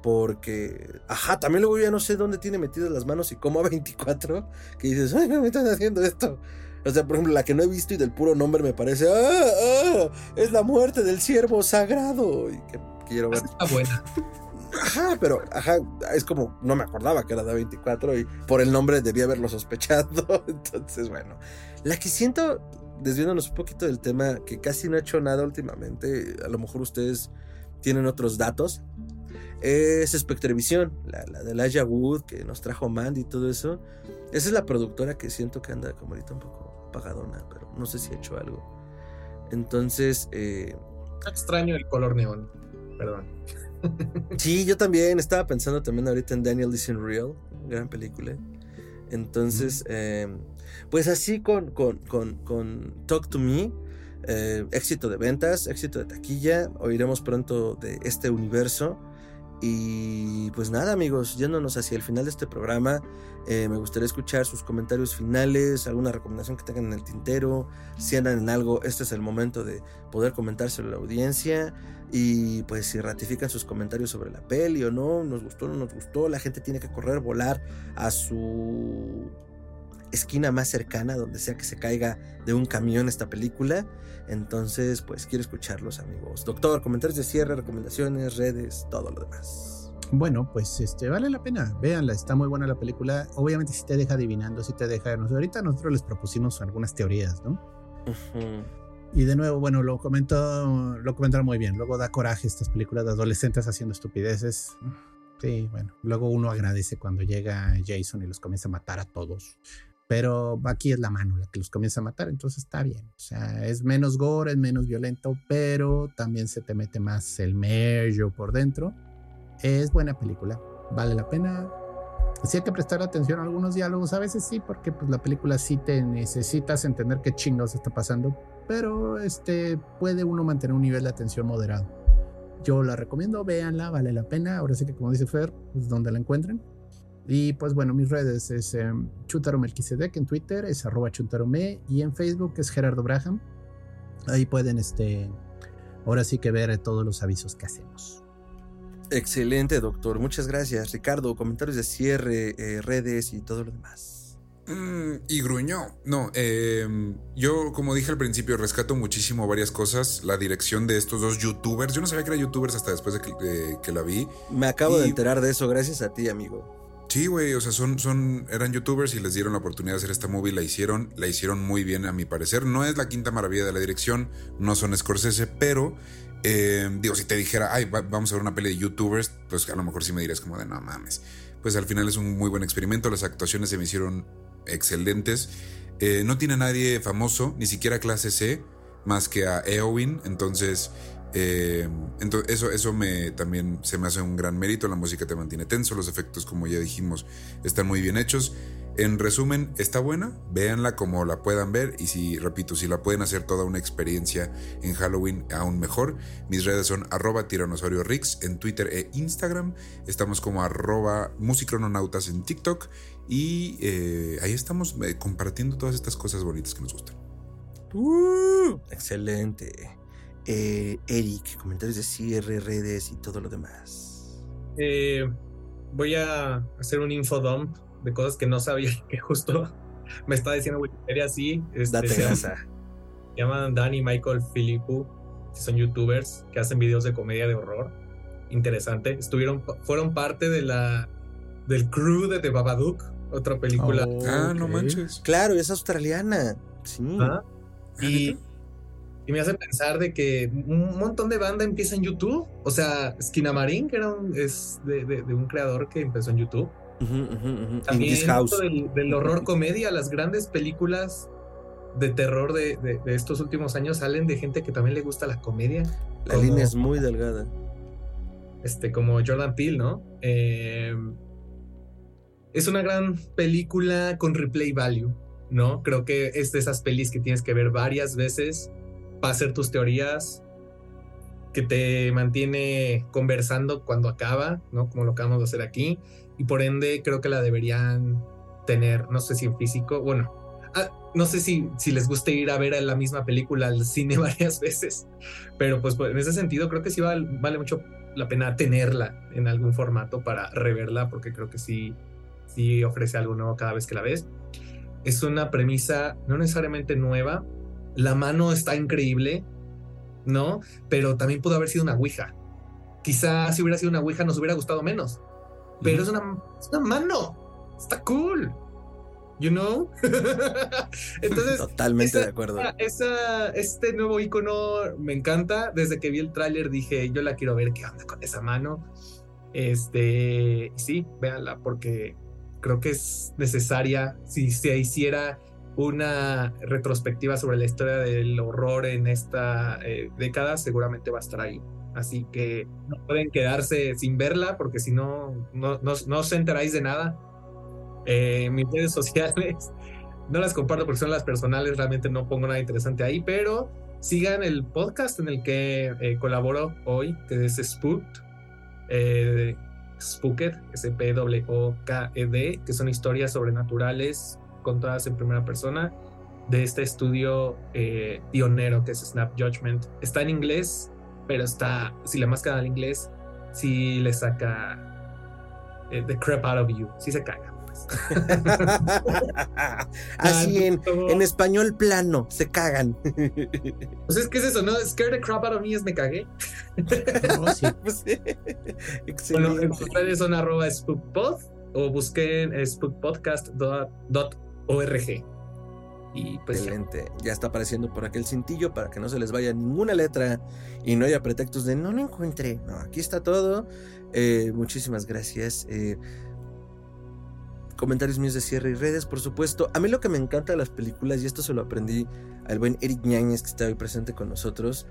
Porque, ajá, también luego ya no sé dónde tiene metidas las manos y cómo A24, que dices, ay, me están haciendo esto. O sea, por ejemplo, la que no he visto y del puro nombre me parece, ah, ah, es la muerte del siervo sagrado. Y que quiero ver. Está buena. Ajá, pero ajá, es como no me acordaba que era de 24 y por el nombre debía haberlo sospechado. Entonces, bueno, la que siento, desviándonos un poquito del tema, que casi no ha hecho nada últimamente, a lo mejor ustedes tienen otros datos, es Spectrevisión, la, la de Elijah Wood que nos trajo Mandy y todo eso. Esa es la productora que siento que anda como ahorita un poco apagadona, pero no sé si ha hecho algo. Entonces, eh, Extraño el color neón. Perdón. Sí, yo también estaba pensando también ahorita en Daniel is in Real, gran película. Entonces, eh, pues así con, con, con, con Talk to Me, eh, éxito de ventas, éxito de taquilla, oiremos pronto de este universo. Y pues nada amigos, yéndonos hacia el final de este programa, eh, me gustaría escuchar sus comentarios finales, alguna recomendación que tengan en el tintero, si andan en algo, este es el momento de poder comentárselo a la audiencia. Y pues si ratifican sus comentarios sobre la peli o no, nos gustó o no nos gustó, la gente tiene que correr, volar a su esquina más cercana, donde sea que se caiga de un camión esta película. Entonces, pues quiero escucharlos, amigos. Doctor, comentarios de cierre, recomendaciones, redes, todo lo demás. Bueno, pues este vale la pena. Véanla, está muy buena la película. Obviamente si te deja adivinando, si te deja. ahorita nosotros les propusimos algunas teorías, ¿no? Ujú. Y de nuevo, bueno, lo comentó, lo comentaron muy bien. Luego da coraje estas películas de adolescentes haciendo estupideces. Sí, bueno. Luego uno agradece cuando llega Jason y los comienza a matar a todos. Pero aquí es la mano la que los comienza a matar, entonces está bien. O sea, es menos gore, es menos violento, pero también se te mete más el mello por dentro. Es buena película, vale la pena. Sí hay que prestar atención a algunos diálogos, a veces sí, porque pues la película sí te necesitas entender qué chingados está pasando, pero este puede uno mantener un nivel de atención moderado. Yo la recomiendo, véanla, vale la pena. Ahora sí que como dice Fer, pues donde la encuentren. Y pues bueno, mis redes es eh, en Twitter, es arroba chutarome y en Facebook es Gerardo Braham. Ahí pueden, este, ahora sí que ver todos los avisos que hacemos. Excelente, doctor. Muchas gracias. Ricardo, comentarios de cierre, eh, redes y todo lo demás. Mm, y gruñó. No, em, yo como dije al principio, rescato muchísimo varias cosas. La dirección de estos dos youtubers. Yo no sabía que eran youtubers hasta después de que, la vi. Me acabo de enterar de eso gracias a ti, amigo. Sí, güey, o sea, son, son, eran youtubers y les dieron la oportunidad de hacer esta movie, la hicieron, la hicieron muy bien a mi parecer. No es la quinta maravilla de la dirección, no son Scorsese, pero eh, digo, si te dijera, ay, vamos a ver una peli de youtubers, pues a lo mejor sí me dirías como de no mames. Pues al final es un muy buen experimento, las actuaciones se me hicieron excelentes. Eh, no tiene nadie famoso, ni siquiera clase C, más que a Eowyn, entonces eh, eso, eso me, también se me hace un gran mérito. La música te mantiene tenso, los efectos, como ya dijimos, están muy bien hechos. En resumen, está buena, véanla como la puedan ver y si, repito, si la pueden hacer toda una experiencia en Halloween aún mejor, mis redes son arroba tiranosaurio Rix en Twitter e Instagram, estamos como arroba musicrononautas en TikTok y eh, ahí estamos eh, compartiendo todas estas cosas bonitas que nos gustan. Uh, excelente. Eh, Eric, comentarios de cierre, redes y todo lo demás. Eh, voy a hacer un infodump de cosas que no sabía que justo me está diciendo Wikipedia así. Este, Date se, se llaman Danny Michael Philippou, que son youtubers que hacen videos de comedia de horror. Interesante. Estuvieron, fueron parte de la del crew de The Babadook, otra película. ah, no manches. Claro, es australiana. Sí. Ah, y y me hace pensar de que un montón de banda empieza en YouTube. O sea, Skinamarin, que era un, es de, un creador que empezó en YouTube. También del, del, horror comedia, las grandes películas de terror de, estos últimos años salen de gente que también le gusta la comedia. La línea es muy delgada. Este, como Jordan Peele, ¿no? Eh, es una gran película con replay value, ¿no? Creo que es de esas pelis que tienes que ver varias veces para hacer tus teorías, que te mantiene conversando cuando acaba, ¿no? Como lo acabamos de hacer aquí. Y por ende, creo que la deberían tener, no sé si en físico, bueno, ah, no sé si, si les gusta ir a ver la misma película al cine varias veces, pero pues, pues en ese sentido creo que sí vale, mucho la pena tenerla en algún formato para reverla, porque creo que sí, sí ofrece algo nuevo cada vez que la ves. Es una premisa no necesariamente nueva, la mano está increíble, ¿no? Pero también pudo haber sido una Ouija. Quizás si hubiera sido una Ouija nos hubiera gustado menos. Pero es, una, mano. Está cool. You know? Entonces. Totalmente de acuerdo. Esa, este nuevo icono me encanta. Desde que vi el tráiler dije, yo la quiero ver qué onda con esa mano. Este, sí, véanla, porque creo que es necesaria. Si se hiciera una retrospectiva sobre la historia del horror en esta eh, década, seguramente va a estar ahí. Así que no pueden quedarse sin verla porque si no, no, no, os enteráis de nada. Eh, mis redes sociales no las comparto porque son las personales, realmente no pongo nada interesante ahí, pero sigan el podcast en el que eh, colaboro hoy, que es Spooked, eh, Spooked, S-P-O-K-E-D, que son historias sobrenaturales contadas en primera persona de este estudio eh, pionero que es Snap Judgment. Está en inglés, pero está, si la máscara al inglés, si le saca eh, the crap out of you, si se caga. Pues. Así en, en, español plano, se cagan. Pues es que es eso, ¿no? Scare the crap out of me es me cagué. no, sí. pues, Bueno, ustedes son arroba spookpod o busquen spookpodcast.org ORG. Y pues Excelente. Ya. está apareciendo por aquel cintillo para que no se les vaya ninguna letra y no haya pretextos de no lo encuentre. No, aquí está todo. Eh, muchísimas gracias. Eh, comentarios míos de cierre y redes, por supuesto. A mí lo que me encanta de las películas, y esto se lo aprendí al buen Eric Ñañez que está hoy presente con nosotros,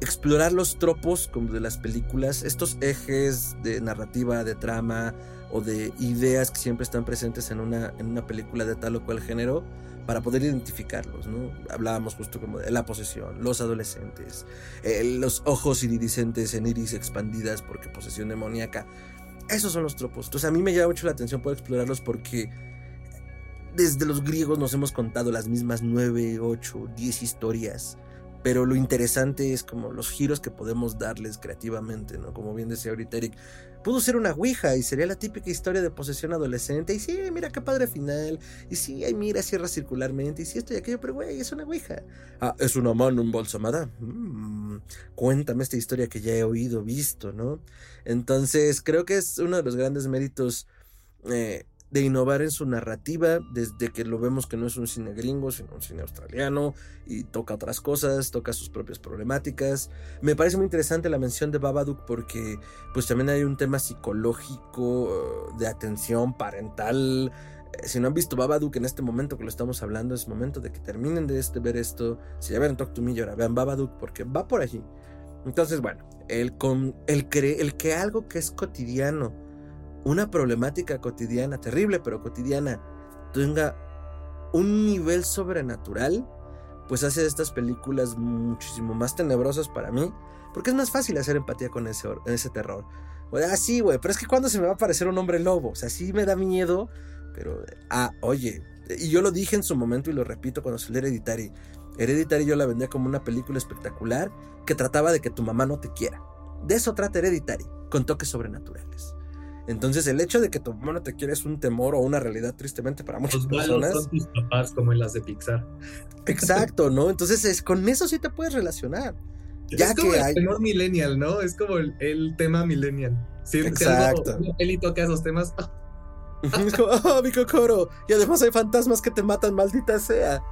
explorar los tropos como de las películas, estos ejes de narrativa, de trama o de ideas que siempre están presentes en una, en una película de tal o cual género para poder identificarlos, ¿no? Hablábamos justo como de la posesión, los adolescentes, eh, los ojos iridiscentes en iris expandidas porque posesión demoníaca. Esos son los tropos. Entonces a mí me llama mucho la atención poder explorarlos porque desde los griegos nos hemos contado las mismas 9, 8, 10 historias pero lo interesante es como los giros que podemos darles creativamente, ¿no? Como bien decía ahorita Eric, pudo ser una ouija y sería la típica historia de posesión adolescente. Y sí, mira qué padre final. Y sí, ay, mira, cierra circularmente. Y sí, esto y aquello, pero güey, es una ouija. Ah, es una mano embolsamada. Mm, cuéntame esta historia que ya he oído, visto, ¿no? Entonces, creo que es uno de los grandes méritos. Eh, de innovar en su narrativa, desde que lo vemos que no es un cine gringo, sino un cine australiano, y toca otras cosas, toca sus propias problemáticas. Me parece muy interesante la mención de Babadook porque pues también hay un tema psicológico, de atención parental. Eh, si no han visto Babadook en este momento que lo estamos hablando, es momento de que terminen de este, ver esto. Si ya ven Talk to Me ahora vean Babadook porque va por allí. Entonces, bueno, el, con, el, el que algo que es cotidiano, una problemática cotidiana, terrible pero cotidiana, tenga un nivel sobrenatural, pues hace estas películas muchísimo más tenebrosas para mí, porque es más fácil hacer empatía con ese, ese terror. ah, sí, güey, pero es que cuando se me va a aparecer un hombre lobo, o sea, sí me da miedo, pero, ah, oye, y yo lo dije en su momento y lo repito cuando salió Hereditary. Hereditary yo la vendía como una película espectacular que trataba de que tu mamá no te quiera. De eso trata Hereditary, con toques sobrenaturales. Entonces, el hecho de que tu mamá no te quiere es un temor o una realidad, tristemente, para muchas Los personas. Son tus papás, como en las de Pixar. Exacto, ¿no? Entonces, es, con eso sí te puedes relacionar. Ya es como el temor millennial, ¿no? Es como el, tema millennial. Exacto. él y toca esos temas. es como, oh, mi cocoro. Y además hay fantasmas que te matan, maldita sea.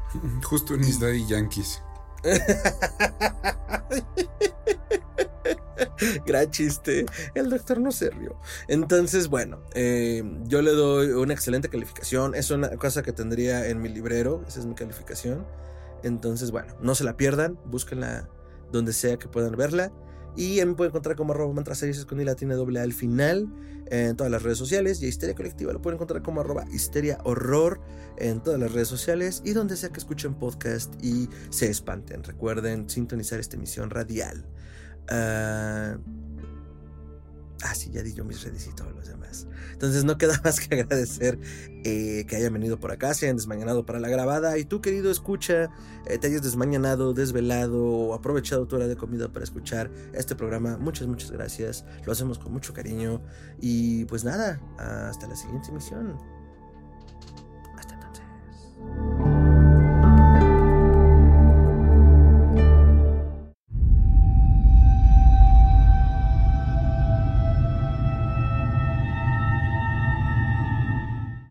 Justo en Isla y Yankees. Gran chiste. El doctor no se rió. Entonces, bueno, eh, yo le doy una excelente calificación. Es una cosa que tendría en mi librero. Esa es mi calificación. Entonces, bueno, no se la pierdan. Búsquenla donde sea que puedan verla. Y me pueden encontrar como arroba mantra con y latina doble al final en todas las redes sociales. Y a Histeria Colectiva lo pueden encontrar como arroba histeria horror en todas las redes sociales y donde sea que escuchen podcast y se espanten. Recuerden sintonizar esta emisión radial. Uh, ah, sí, ya di yo mis redes y todos los demás. Entonces no queda más que agradecer eh, que hayan venido por acá, se hayan desmañanado para la grabada. Y tú, querido, escucha, eh, te hayas desmañanado, desvelado o aprovechado tu hora de comida para escuchar este programa. Muchas, muchas gracias. Lo hacemos con mucho cariño. Y pues nada, hasta la siguiente emisión. Hasta entonces.